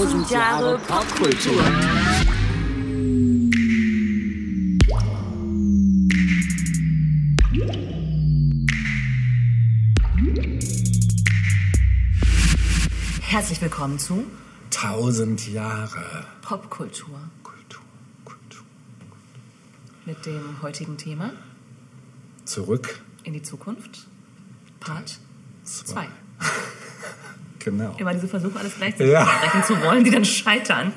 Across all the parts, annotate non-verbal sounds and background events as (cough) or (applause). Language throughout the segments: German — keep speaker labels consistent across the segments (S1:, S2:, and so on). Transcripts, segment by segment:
S1: Tausend Jahre Popkultur.
S2: Herzlich willkommen zu
S3: Tausend Jahre
S2: Popkultur
S3: Kultur, Kultur.
S2: mit dem heutigen Thema
S3: Zurück.
S2: in die Zukunft, Part 2.
S3: Genau.
S2: Immer diese Versuche, alles gleichzeitig
S3: Ja.
S2: sprechen zu wollen, die dann scheitern.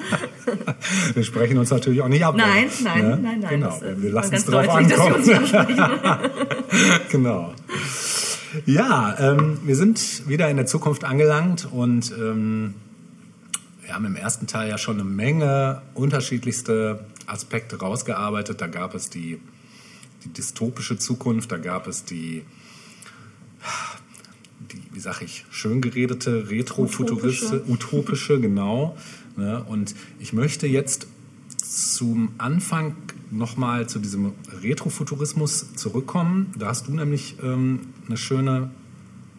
S2: (laughs)
S3: Wir sprechen uns natürlich auch nicht ab.
S2: Nein, nein,
S3: ne?
S2: nein, nein.
S3: Genau.
S2: Äh,
S3: wir lassen es drauf
S2: deutlich,
S3: ankommen. (laughs) genau. Ja, ähm, wir sind wieder in der Zukunft angelangt und ähm, wir haben im ersten Teil ja schon eine Menge unterschiedlichste Aspekte rausgearbeitet. Da gab es die, die dystopische Zukunft, da gab es die wie sag ich, schön geredete, retrofuturistische, utopische, genau. Ne? Und ich möchte jetzt zum Anfang nochmal zu diesem Retrofuturismus zurückkommen. Da hast du nämlich ähm, eine schöne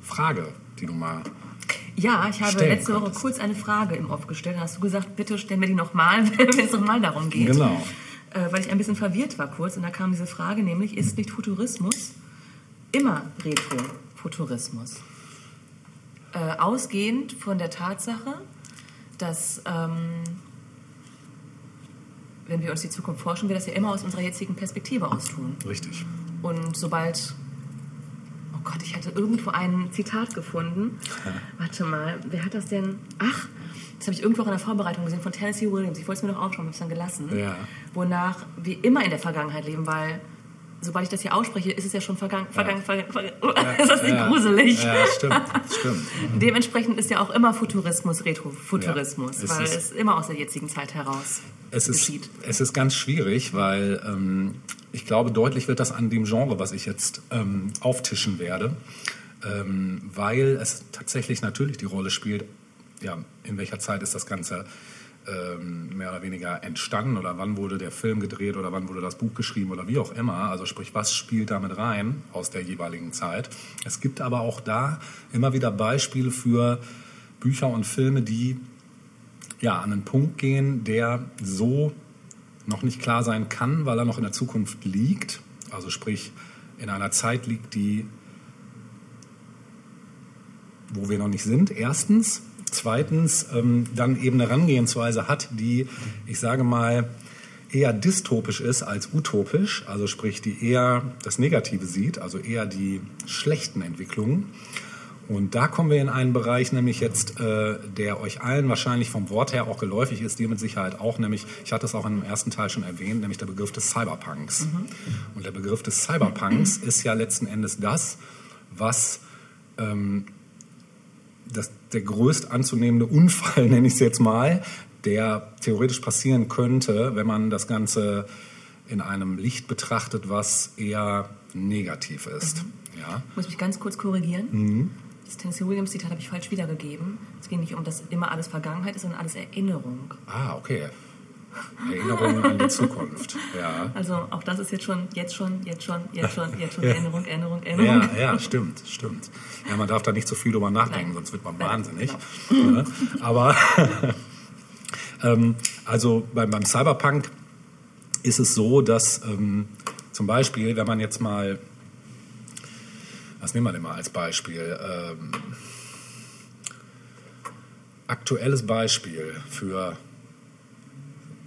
S3: Frage, die du mal.
S2: Ja, ich habe letzte Woche kurz eine Frage im Off gestellt. Da hast du gesagt, bitte stell mir die nochmal, (laughs) wenn es nochmal darum geht.
S3: Genau.
S2: Äh, weil ich ein bisschen verwirrt war kurz. Und da kam diese Frage, nämlich, ist nicht Futurismus immer Retrofuturismus? Äh, ausgehend von der Tatsache, dass, ähm, wenn wir uns die Zukunft forschen, wir das ja immer aus unserer jetzigen Perspektive aus tun.
S3: Richtig.
S2: Und sobald. Oh Gott, ich hatte irgendwo ein Zitat gefunden. (laughs) Warte mal, wer hat das denn? Ach, das habe ich irgendwo auch in der Vorbereitung gesehen von Tennessee Williams. Ich wollte es mir noch aufschreiben, habe es dann gelassen.
S3: Ja.
S2: Wonach wir immer in der Vergangenheit leben, weil sobald ich das hier ausspreche, ist es ja schon vergangen. vergangen, vergangen, vergangen. (laughs) ist das nicht
S3: ja,
S2: gruselig?
S3: Ja, stimmt. stimmt. (laughs)
S2: Dementsprechend ist ja auch immer Futurismus Retrofuturismus,
S3: Ja,
S2: weil
S3: ist-
S2: es immer aus der jetzigen Zeit heraus
S3: Es ist,
S2: geschieht.
S3: es ist ganz schwierig, weil ähm, ich glaube, deutlich wird das an dem Genre, was ich jetzt ähm, auftischen werde, ähm, weil es tatsächlich natürlich die Rolle spielt, ja, in welcher Zeit ist das Ganze ähm, mehr oder weniger entstanden oder wann wurde der Film gedreht oder wann wurde das Buch geschrieben oder wie auch immer. Also sprich, was spielt damit rein aus der jeweiligen Zeit. Es gibt aber auch da immer wieder Beispiele für Bücher und Filme, die ja, an einen Punkt gehen, der so noch nicht klar sein kann, weil er noch in der Zukunft liegt. Also sprich, in einer Zeit liegt, die, wo wir noch nicht sind, erstens. Zweitens, ähm, dann eben eine Herangehensweise hat, die, ich sage mal, eher dystopisch ist als utopisch, also sprich, die eher das Negative sieht, also eher die schlechten Entwicklungen. Und da kommen wir in einen Bereich, nämlich jetzt, äh, der euch allen wahrscheinlich vom Wort her auch geläufig ist, dir mit Sicherheit auch, nämlich, ich hatte es auch im ersten Teil schon erwähnt, nämlich der Begriff des Cyberpunks. Und der Begriff des Cyberpunks (clears throat) ist ja letzten Endes das, was ähm, das, der größt anzunehmende Unfall, (laughs) nenne ich es jetzt mal, der theoretisch passieren könnte, wenn man das Ganze in einem Licht betrachtet, was eher negativ ist. Ja?
S2: Ich muss mich ganz kurz korrigieren.
S3: Mhm.
S2: Das Tennessee Williams Zitat habe ich falsch wiedergegeben. Es ging nicht um, dass immer alles Vergangenheit ist, sondern alles Erinnerung.
S3: Ah, okay. Erinnerungen an die Zukunft. Ja.
S2: Also auch das ist jetzt schon, jetzt schon, jetzt schon, jetzt schon, jetzt schon (laughs) Erinnerung, Erinnerung, Erinnerung.
S3: Ja, ja, stimmt, stimmt. Ja, man darf da nicht so viel drüber nachdenken,
S2: Nein.
S3: sonst wird man
S2: Nein,
S3: wahnsinnig. Ne? Aber (laughs) ähm, also beim, beim Cyberpunk ist es so, dass ähm, zum Beispiel, wenn man jetzt mal, was nehmen wir denn mal als Beispiel? Ähm, aktuelles Beispiel für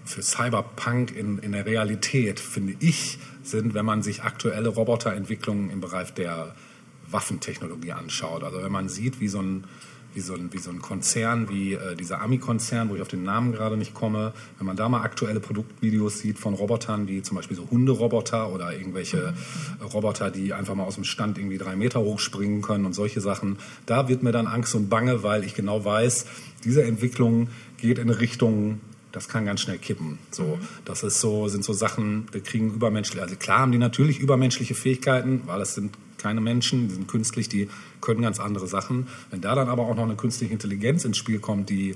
S3: für Cyberpunk in, in der Realität, finde ich, sind, wenn man sich aktuelle Roboterentwicklungen im Bereich der Waffentechnologie anschaut. Also wenn man sieht, wie so ein, wie so ein, wie so ein Konzern, wie äh, dieser Ami-Konzern, wo ich auf den Namen gerade nicht komme, wenn man da mal aktuelle Produktvideos sieht von Robotern, wie zum Beispiel so Hunderoboter oder irgendwelche äh, Roboter, die einfach mal aus dem Stand irgendwie drei Meter hochspringen können und solche Sachen, da wird mir dann Angst und Bange, weil ich genau weiß, diese Entwicklung geht in Richtung, das kann ganz schnell kippen. So, das ist so, sind so Sachen, die kriegen übermenschliche, also klar haben die natürlich übermenschliche Fähigkeiten, weil es sind keine Menschen, die sind künstlich, die können ganz andere Sachen. Wenn da dann aber auch noch eine künstliche Intelligenz ins Spiel kommt, die,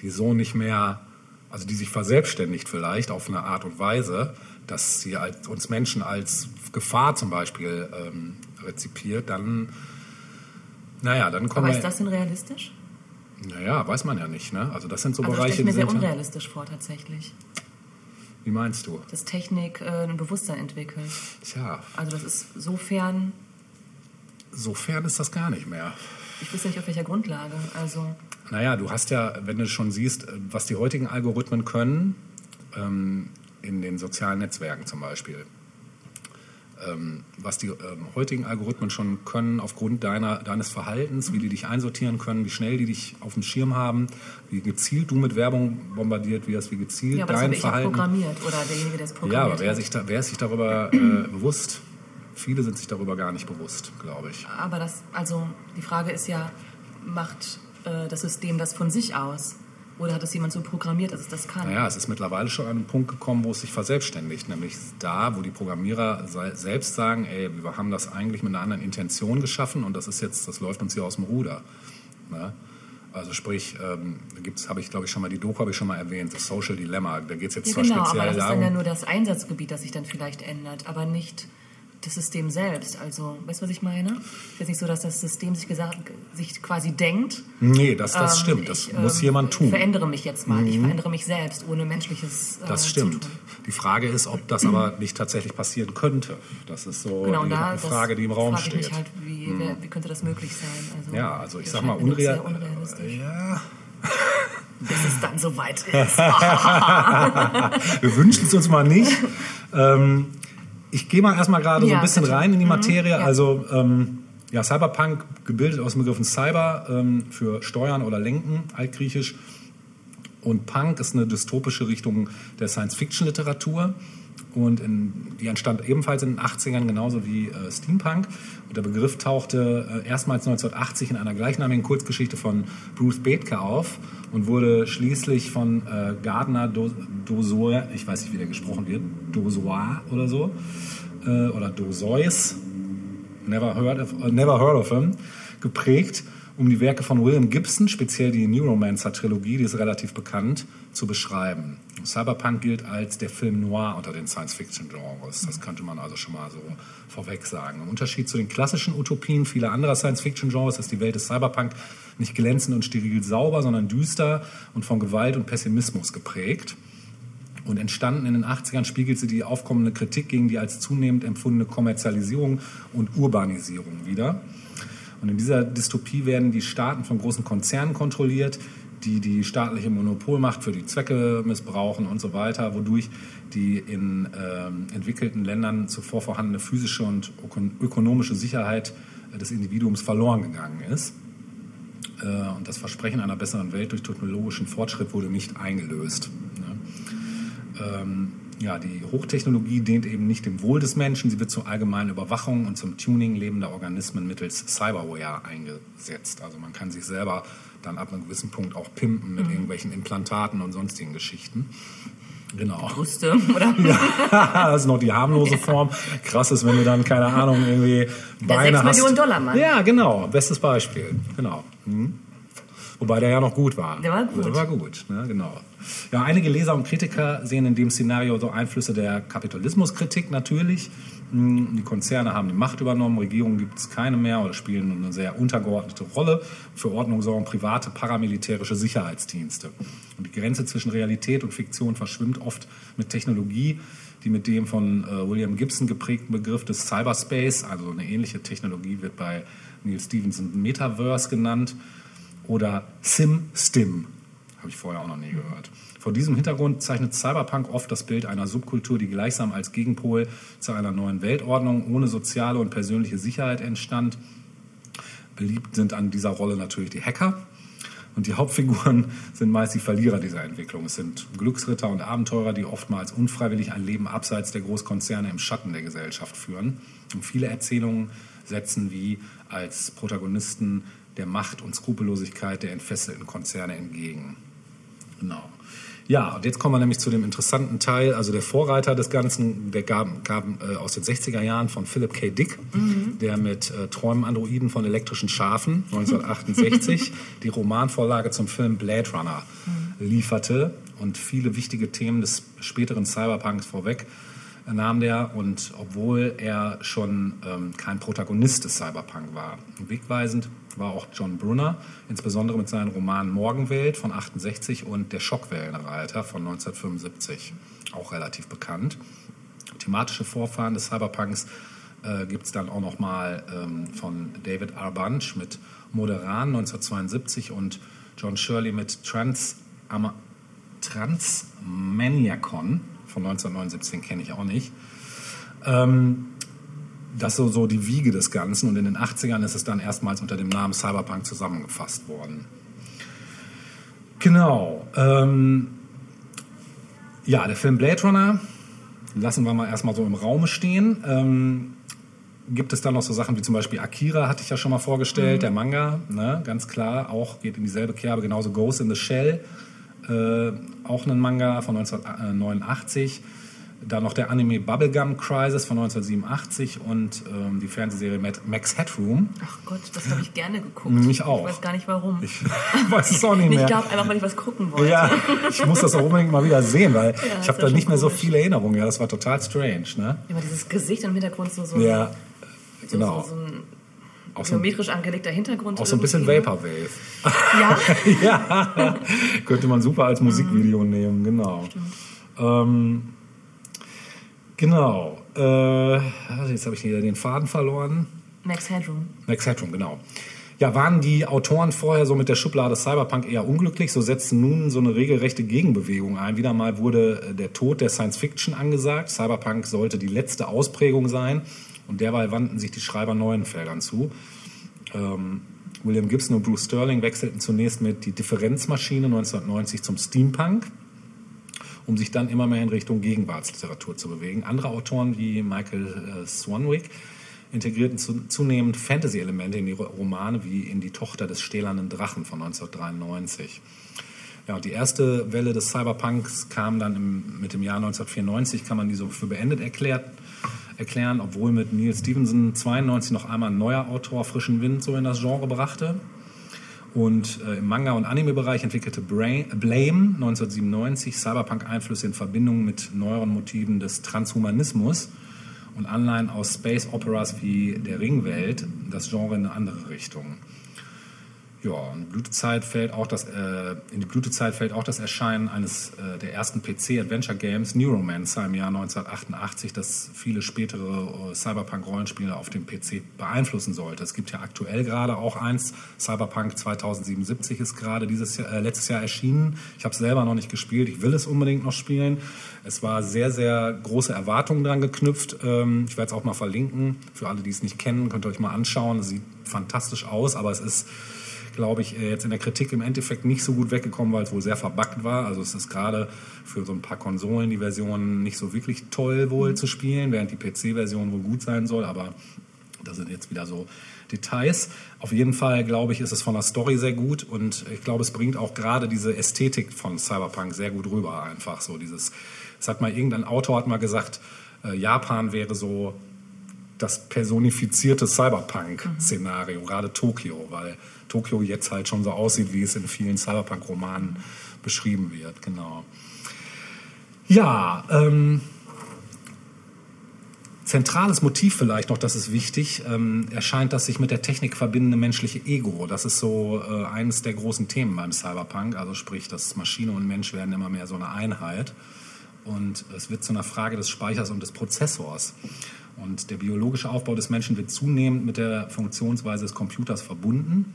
S3: die so nicht mehr, also die sich verselbstständigt vielleicht auf eine Art und Weise, dass sie als, uns Menschen als Gefahr zum Beispiel ähm, rezipiert, dann, naja, dann kommen
S2: Aber
S3: wir...
S2: ist das denn realistisch?
S3: Naja, weiß man ja nicht. Ne? Also das sind so
S2: Also das stelle
S3: Bereiche,
S2: ich mir sehr unrealistisch vor tatsächlich,
S3: Wie meinst du?
S2: dass Technik äh, ein Bewusstsein entwickelt.
S3: Tja,
S2: Also das ist sofern,
S3: sofern ist das gar nicht mehr.
S2: ich weiß nicht auf welcher Grundlage. Also
S3: Naja, du hast ja, wenn du schon siehst, was die heutigen Algorithmen können, ähm, in den sozialen Netzwerken zum Beispiel, was die ähm, heutigen Algorithmen schon können aufgrund deiner, deines Verhaltens, wie die dich einsortieren können, wie schnell die dich auf dem Schirm haben, wie gezielt du mit Werbung bombardiert wirst, wie gezielt
S2: ja, aber das
S3: dein
S2: ja
S3: Verhalten.
S2: programmiert oder derjenige, der es programmiert
S3: Ja, aber wer sich, da, wer ist sich darüber äh, bewusst? Viele sind sich darüber gar nicht bewusst, glaube ich.
S2: Aber das, also die Frage ist ja, macht äh, das System das von sich aus? Oder hat es jemand so programmiert, dass es das kann?
S3: Naja, es ist mittlerweile schon an einen Punkt gekommen, wo es sich verselbstständigt. Nämlich da, wo die Programmierer selbst sagen, ey, wir haben das eigentlich mit einer anderen Intention geschaffen und das ist jetzt, das läuft uns hier aus dem Ruder. Ne? Also sprich, ähm, da gibt's, habe ich glaube ich schon mal, die Doku habe ich schon mal erwähnt, das Social Dilemma. Da geht es jetzt
S2: Ja,
S3: zwar
S2: genau, aber
S3: speziell
S2: das ist dann ja nur das Einsatzgebiet, das sich dann vielleicht ändert, aber nicht das System selbst. Also, weißt du, was ich meine? Es ist nicht so, dass das System sich, gesagt, sich quasi denkt.
S3: nee, das, das
S2: ähm,
S3: stimmt, das
S2: ich,
S3: muss
S2: ähm,
S3: jemand tun. Mhm.
S2: Ich verändere mich jetzt mal. Ich verändere mich selbst, ohne menschliches äh,
S3: Das stimmt.
S2: Zutun.
S3: Die Frage ist, ob das aber nicht tatsächlich passieren könnte. Das ist so
S2: Genau,
S3: die
S2: da
S3: Frage, die im Raum
S2: frage
S3: steht. Mhm.
S2: halt, wie, wer, wie könnte das möglich sein? Also,
S3: ja, also ich sag mal, unreal
S2: unrealistisch.
S3: ja, (laughs)
S2: Bis es dann soweit (laughs) ist. (laughs)
S3: Wir wünschen es uns mal nicht. ähm, ich gehe mal erstmal gerade so
S2: Ja,
S3: ein bisschen
S2: bitte.
S3: rein in die Materie.
S2: ja.
S3: Also ähm, ja, Cyberpunk, gebildet aus dem Begriffen Cyber ähm, für Steuern oder Lenken, altgriechisch. Und Punk ist eine dystopische Richtung der Science-Fiction-Literatur. Und in, die entstand ebenfalls in den 80ern, genauso wie äh, Steampunk. Und der Begriff tauchte äh, erstmals 1980 in einer gleichnamigen Kurzgeschichte von Bruce Bethke auf und wurde schließlich von äh, Gardner Do- Dozois, ich weiß nicht, wie der gesprochen wird, Dozois oder so, äh, oder Dozois, Never never heard of him, geprägt, um die Werke von William Gibson, speziell die Neuromancer-Trilogie, die ist relativ bekannt, zu beschreiben. Cyberpunk gilt als der Film Noir unter den Science-Fiction-Genres. Das könnte man also schon mal so vorweg sagen. Im Unterschied zu den klassischen Utopien vieler anderer Science-Fiction-Genres ist die Welt des Cyberpunk nicht glänzend und steril sauber, sondern düster und von Gewalt und Pessimismus geprägt. Und entstanden in den 80ern spiegelt sie die aufkommende Kritik gegen die als zunehmend empfundene Kommerzialisierung und Urbanisierung wider. Und in dieser Dystopie werden die Staaten von großen Konzernen kontrolliert, die die staatliche Monopolmacht für die Zwecke missbrauchen und so weiter, wodurch die in ähm, entwickelten Ländern zuvor vorhandene physische und ökon ökonomische Sicherheit äh, des Individuums verloren gegangen ist. Äh, und das Versprechen einer besseren Welt durch technologischen Fortschritt wurde nicht eingelöst. Ne? Ähm, ja, die Hochtechnologie dient eben nicht dem Wohl des Menschen, sie wird zur allgemeinen Überwachung und zum Tuning lebender Organismen mittels Cyberware eingesetzt. Also man kann sich selber dann ab einem gewissen Punkt auch pimpen mit irgendwelchen Implantaten und sonstigen Geschichten. Genau.
S2: Brüste, oder? (laughs)
S3: das ist noch die harmlose (laughs) Form. Krass ist, wenn du dann, keine Ahnung, irgendwie Beine
S2: sechs
S3: hast.
S2: Millionen Dollar Mann.
S3: Ja, genau. Bestes Beispiel. Genau. Hm. Wobei der ja noch gut war.
S2: Der war gut.
S3: Der war gut, ne? genau. Ja, einige Leser und Kritiker sehen in dem Szenario so Einflüsse der Kapitalismuskritik natürlich. Hm, Die Konzerne haben die Macht übernommen, Regierungen gibt es keine mehr oder spielen eine sehr untergeordnete Rolle. Für Ordnung sorgen private paramilitärische Sicherheitsdienste. Und die Grenze zwischen Realität und Fiktion verschwimmt oft mit Technologie, die mit dem von äh, William Gibson geprägten Begriff des Cyberspace, also eine ähnliche Technologie wird bei Neil Stevenson Metaverse genannt, oder SimStim, habe ich vorher auch noch nie gehört. Vor diesem Hintergrund zeichnet Cyberpunk oft das Bild einer Subkultur, die gleichsam als Gegenpol zu einer neuen Weltordnung ohne soziale und persönliche Sicherheit entstand. Beliebt sind an dieser Rolle natürlich die Hacker. Und die Hauptfiguren (laughs) sind meist die Verlierer dieser Entwicklung. Es sind Glücksritter und Abenteurer, die oftmals unfreiwillig ein Leben abseits der Großkonzerne im Schatten der Gesellschaft führen. Und viele Erzählungen setzen wie als Protagonisten der Macht und Skrupellosigkeit der entfesselten Konzerne entgegen. Genau. Ja, und jetzt kommen wir nämlich zu dem interessanten Teil. Also der Vorreiter des Ganzen, der gab, gab äh, aus den 60er Jahren von Philip K. Dick, der mit äh, Träumen Androiden von elektrischen Schafen 1968 (laughs) die Romanvorlage zum Film Blade Runner lieferte und viele wichtige Themen des späteren Cyberpunks vorweg nahm der und obwohl er schon ähm, kein Protagonist des Cyberpunk war. Wegweisend war auch John Brunner, insbesondere mit seinen Romanen Morgenwelt von 68 und Der Schockwellenreiter von 1975, auch relativ bekannt. Thematische Vorfahren des Cyberpunks äh, gibt es dann auch nochmal ähm, von David R. Bunch mit Moderan 1972 und John Shirley mit Trans Transmaniacon von 1979 kenne ich auch nicht. Ähm, das ist so, so die Wiege des Ganzen und in den 80ern ist es dann erstmals unter dem Namen Cyberpunk zusammengefasst worden. Genau. Ähm, ja, der Film Blade Runner lassen wir mal erstmal so im Raume stehen. Ähm, gibt es dann noch so Sachen wie zum Beispiel Akira, hatte ich ja schon mal vorgestellt, mhm. der Manga, ne, ganz klar, auch geht in dieselbe Kerbe, genauso Ghost in the Shell, äh, auch ein Manga von 1989. Dann noch der Anime Bubblegum Crisis von 1987 und ähm, die Fernsehserie Max Headroom.
S2: Ach Gott, das habe ich gerne geguckt.
S3: Mich auch.
S2: Ich weiß gar nicht warum.
S3: Ich (laughs) weiß es auch nicht mehr.
S2: Ich glaube einfach, weil ich was gucken wollte.
S3: Ja, ich muss das auch unbedingt mal wieder sehen, weil (laughs) ja, ich habe da nicht mehr so viele Erinnerungen. Ja, das war total strange. Ne?
S2: Immer dieses Gesicht im Hintergrund so. so
S3: ja, genau.
S2: So, so ein auch geometrisch so, angelegter Hintergrund.
S3: Auch so ein bisschen? Vaporwave.
S2: Ja. (laughs)
S3: ja. Könnte man super als Musikvideo mhm. nehmen, genau. Ähm, genau. Äh, jetzt habe ich hier den Faden verloren.
S2: Max Headroom.
S3: Max Headroom, genau. Ja, waren die Autoren vorher so mit der Schublade Cyberpunk eher unglücklich, so setzten nun so eine regelrechte Gegenbewegung ein. Wieder mal wurde äh, der Tod der Science Fiction angesagt. Cyberpunk sollte die letzte Ausprägung sein und derweil wandten sich die Schreiber neuen Feldern zu. Ähm, William Gibson und Bruce Sterling wechselten zunächst mit die Differenzmaschine 1990 zum Steampunk, um sich dann immer mehr in Richtung Gegenwartsliteratur zu bewegen. Andere Autoren wie Michael äh, Swanwick integrierten zunehmend Fantasy-Elemente in ihre Romane, wie in Die Tochter des stählernen Drachen von 1993. Ja, die erste Welle des Cyberpunks kam dann im, mit dem Jahr 1994, kann man die so für beendet erklärt, erklären, obwohl mit Neil Stevenson 92 noch einmal ein neuer Autor frischen Wind so in das Genre brachte. Und äh, im Manga- und Anime-Bereich entwickelte Bra Blame 1997 Cyberpunk-Einflüsse in Verbindung mit neueren Motiven des Transhumanismus und Anleihen aus Space-Operas wie der Ringwelt das Genre in eine andere Richtung. Ja, in, Blütezeit fällt auch das, äh, in die Blütezeit fällt auch das Erscheinen eines äh, der ersten PC-Adventure-Games, Neuromancer, im Jahr 1988, das viele spätere äh, Cyberpunk-Rollenspiele auf dem PC beeinflussen sollte. Es gibt ja aktuell gerade auch eins, Cyberpunk 2077 ist gerade dieses Jahr, äh, letztes Jahr erschienen. Ich habe es selber noch nicht gespielt, ich will es unbedingt noch spielen. Es war sehr, sehr große Erwartungen dran geknüpft. Ähm, ich werde es auch mal verlinken. Für alle, die es nicht kennen, könnt ihr euch mal anschauen. Es sieht fantastisch aus, aber es ist glaube ich, äh, jetzt in der Kritik im Endeffekt nicht so gut weggekommen, weil es wohl sehr verbuggt war. Also es ist gerade für so ein paar Konsolen die Version nicht so wirklich toll wohl mhm. zu spielen, während die PC-Version wohl gut sein soll, aber das sind jetzt wieder so Details. Auf jeden Fall, glaube ich, ist es von der Story sehr gut und ich glaube, es bringt auch gerade diese Ästhetik von Cyberpunk sehr gut rüber. Einfach so dieses, es hat mal irgendein Autor hat mal gesagt, äh, Japan wäre so das personifizierte Cyberpunk-Szenario, mhm. gerade Tokio, weil Tokio jetzt halt schon so aussieht, wie es in vielen Cyberpunk-Romanen beschrieben wird. Genau. Ja, ähm, zentrales Motiv vielleicht noch, das ist wichtig, ähm, erscheint das sich mit der Technik verbindende menschliche Ego. Das ist so äh, eines der großen Themen beim Cyberpunk. Also sprich, dass Maschine und Mensch werden immer mehr so eine Einheit. Und es wird zu einer Frage des Speichers und des Prozessors. Und der biologische Aufbau des Menschen wird zunehmend mit der Funktionsweise des Computers verbunden.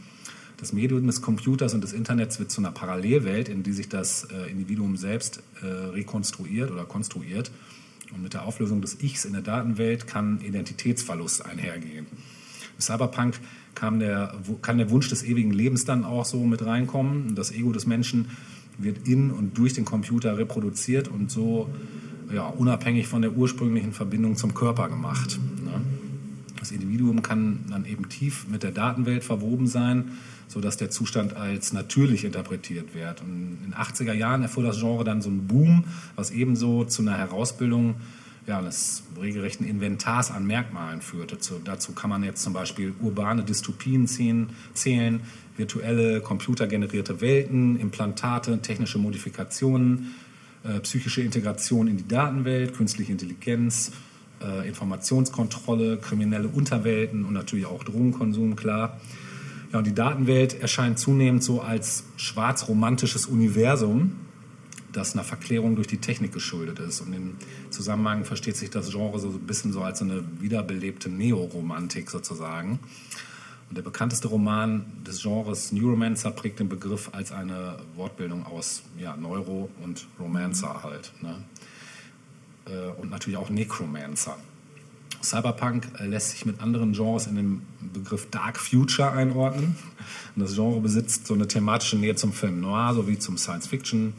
S3: Das Medium des Computers und des Internets wird zu einer Parallelwelt, in die sich das äh, Individuum selbst äh, rekonstruiert oder konstruiert. Und mit der Auflösung des Ichs in der Datenwelt kann Identitätsverlust einhergehen. Im Cyberpunk kam der, kann der Wunsch des ewigen Lebens dann auch so mit reinkommen. Das Ego des Menschen wird in und durch den Computer reproduziert und so ja, unabhängig von der ursprünglichen Verbindung zum Körper gemacht. Ne? Das Individuum kann dann eben tief mit der Datenwelt verwoben sein, sodass der Zustand als natürlich interpretiert wird. Und in den 80er Jahren erfuhr das Genre dann so einen Boom, was ebenso zu einer Herausbildung ja, des regelrechten Inventars an Merkmalen führte. dazu kann man jetzt zum Beispiel urbane Dystopien zählen, virtuelle, computergenerierte Welten, Implantate, technische Modifikationen, äh, psychische Integration in die Datenwelt, künstliche Intelligenz, äh, Informationskontrolle, kriminelle Unterwelten und natürlich auch Drogenkonsum, klar. Ja, und die Datenwelt erscheint zunehmend so als schwarz-romantisches Universum, das einer Verklärung durch die Technik geschuldet ist. Und im Zusammenhang versteht sich das Genre so ein bisschen so als eine wiederbelebte Neoromantik sozusagen. Und der bekannteste Roman des Genres Neuromancer prägt den Begriff als eine Wortbildung aus ja, Neuro und Romancer halt. Ne? Äh, und natürlich auch Necromancer. Cyberpunk äh, lässt sich mit anderen Genres in den Begriff Dark Future einordnen. Und das Genre besitzt so eine thematische Nähe zum Film Noir sowie zum Science Fiction.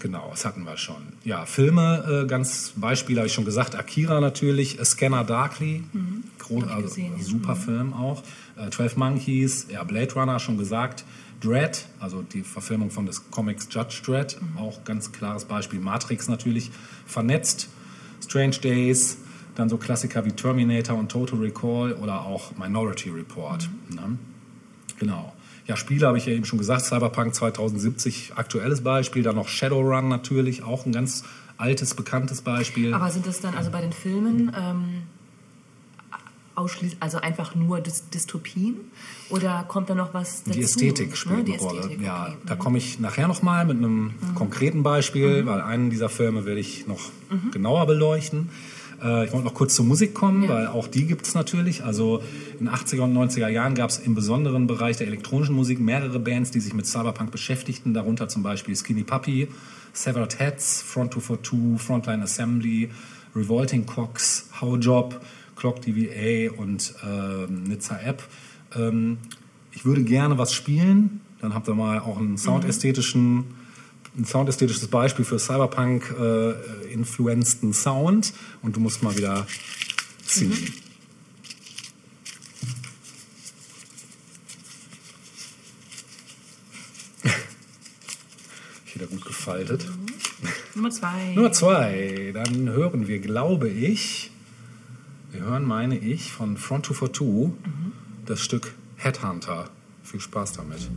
S3: Genau, das hatten wir schon. Ja, Filme, äh, ganz Beispiele habe ich schon gesagt. Akira natürlich, Scanner Darkly, mhm. Groß, also, gesehen, super ja. Film auch. Äh, 12 Monkeys, ja, Blade Runner schon gesagt. Dread, also die Verfilmung von des Comics Judge Dread, mhm. auch ganz klares Beispiel. Matrix natürlich, Vernetzt, Strange Days, dann so Klassiker wie Terminator und Total Recall oder auch Minority Report. Mhm. Ne? Genau. Ja, Spiele habe ich ja eben schon gesagt, Cyberpunk 2070, aktuelles Beispiel, dann noch Shadowrun natürlich, auch ein ganz altes, bekanntes Beispiel.
S2: Aber sind das dann also bei den Filmen ähm, ausschließlich, also einfach nur Dy Dystopien oder kommt da noch was dazu?
S3: Die Ästhetik spielt ne? Die eine Rolle. Ästhetik, ja, okay. da komme ich nachher nochmal mit einem mhm. konkreten Beispiel, mhm. weil einen dieser Filme werde ich noch mhm. genauer beleuchten. Äh, ich wollte noch kurz zur Musik kommen, ja. weil auch die gibt es natürlich. Also in den 80er und 90er Jahren gab es im besonderen Bereich der elektronischen Musik mehrere Bands, die sich mit Cyberpunk beschäftigten, darunter zum Beispiel Skinny Puppy, Severed Heads, Front 242, Frontline Assembly, Revolting Cox, How Job, Clock DVA und äh, Nizza App. Ähm, ich würde gerne was spielen, dann habt ihr mal auch einen soundästhetischen mhm ein soundästhetisches Beispiel für Cyberpunk-influenzten äh, Sound und du musst mal wieder ziehen. Mhm. (laughs) Wieder gut gefaltet.
S2: Mhm. Nummer zwei.
S3: Nummer zwei. Dann hören wir, glaube ich, wir hören, meine ich, von Front 242 mhm. das Stück Headhunter. Viel Spaß damit.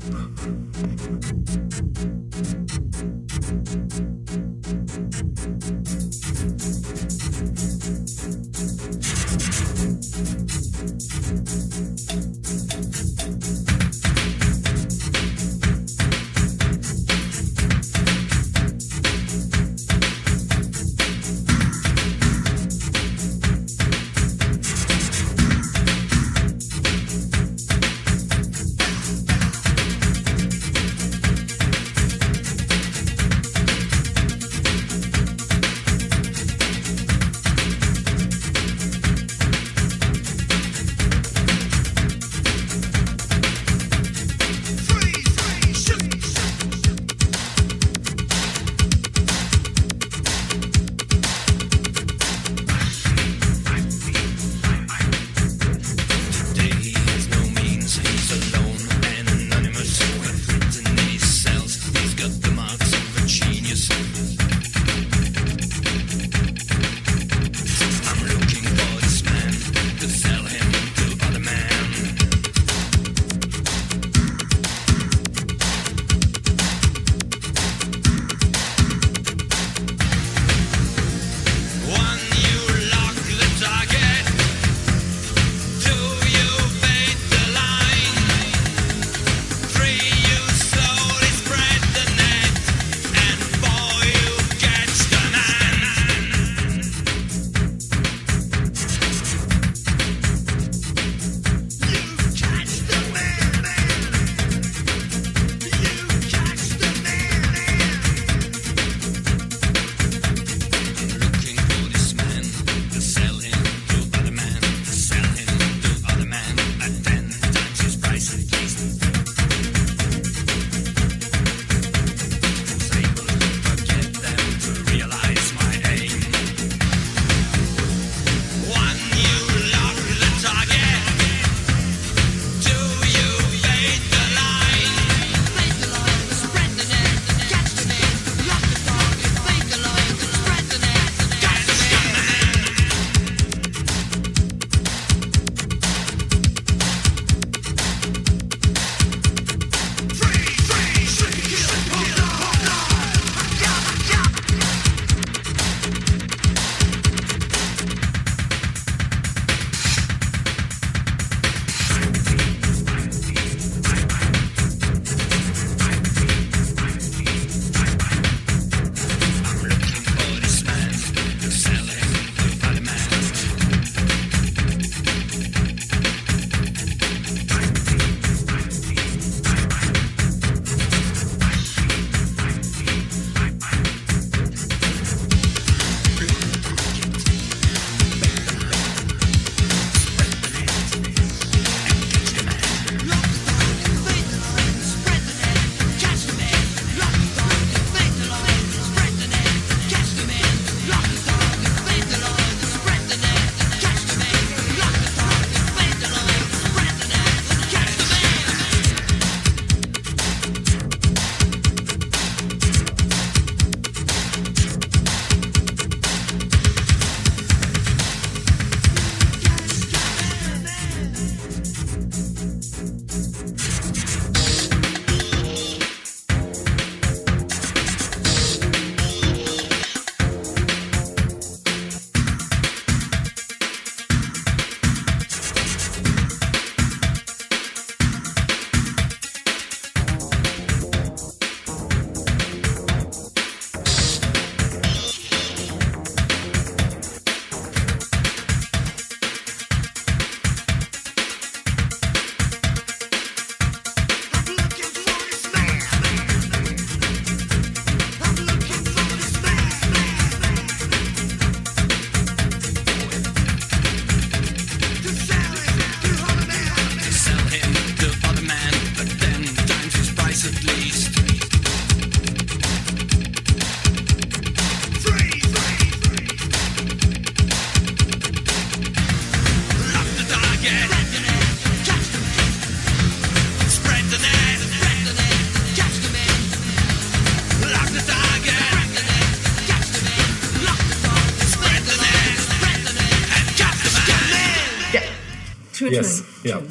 S2: Schön,
S3: Yes,
S2: schön.
S3: ja.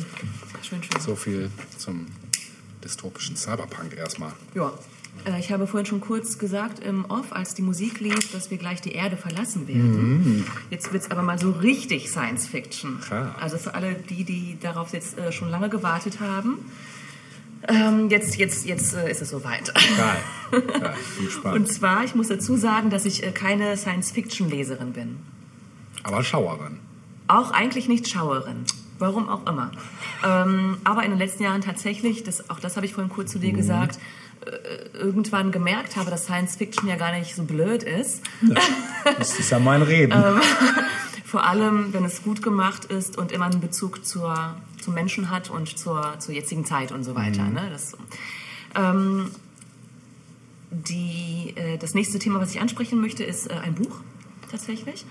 S2: Schön, schön.
S3: So viel zum dystopischen Cyberpunk erstmal.
S2: Ja. Äh, Ich habe vorhin schon kurz gesagt im Off, als die Musik lief, dass wir gleich die Erde verlassen werden. Jetzt wird es aber mal so richtig Science Fiction.
S3: Ja.
S2: Also für alle die, die darauf jetzt äh, schon lange gewartet haben. Ähm, jetzt jetzt, jetzt äh, ist es soweit.
S3: Geil. Geil. (laughs) Bin
S2: Und
S3: gespannt.
S2: zwar, ich muss dazu sagen, dass ich äh, keine Science-Fiction-Leserin bin.
S3: Aber Schauerin.
S2: Auch eigentlich nicht Schauerin. Warum auch immer. Ähm, aber in den letzten Jahren tatsächlich, das, auch das habe ich vorhin kurz zu dir gesagt, äh, irgendwann gemerkt habe, dass Science Fiction ja gar nicht so blöd ist.
S3: Das ist ja mein Reden. (laughs)
S2: Ähm. Vor allem, wenn es gut gemacht ist und immer einen Bezug zur, zum Menschen hat und zur, zur jetzigen Zeit und so weiter. Ne? Das, ähm, die, äh, das nächste Thema, was ich ansprechen möchte, ist äh, ein Buch tatsächlich.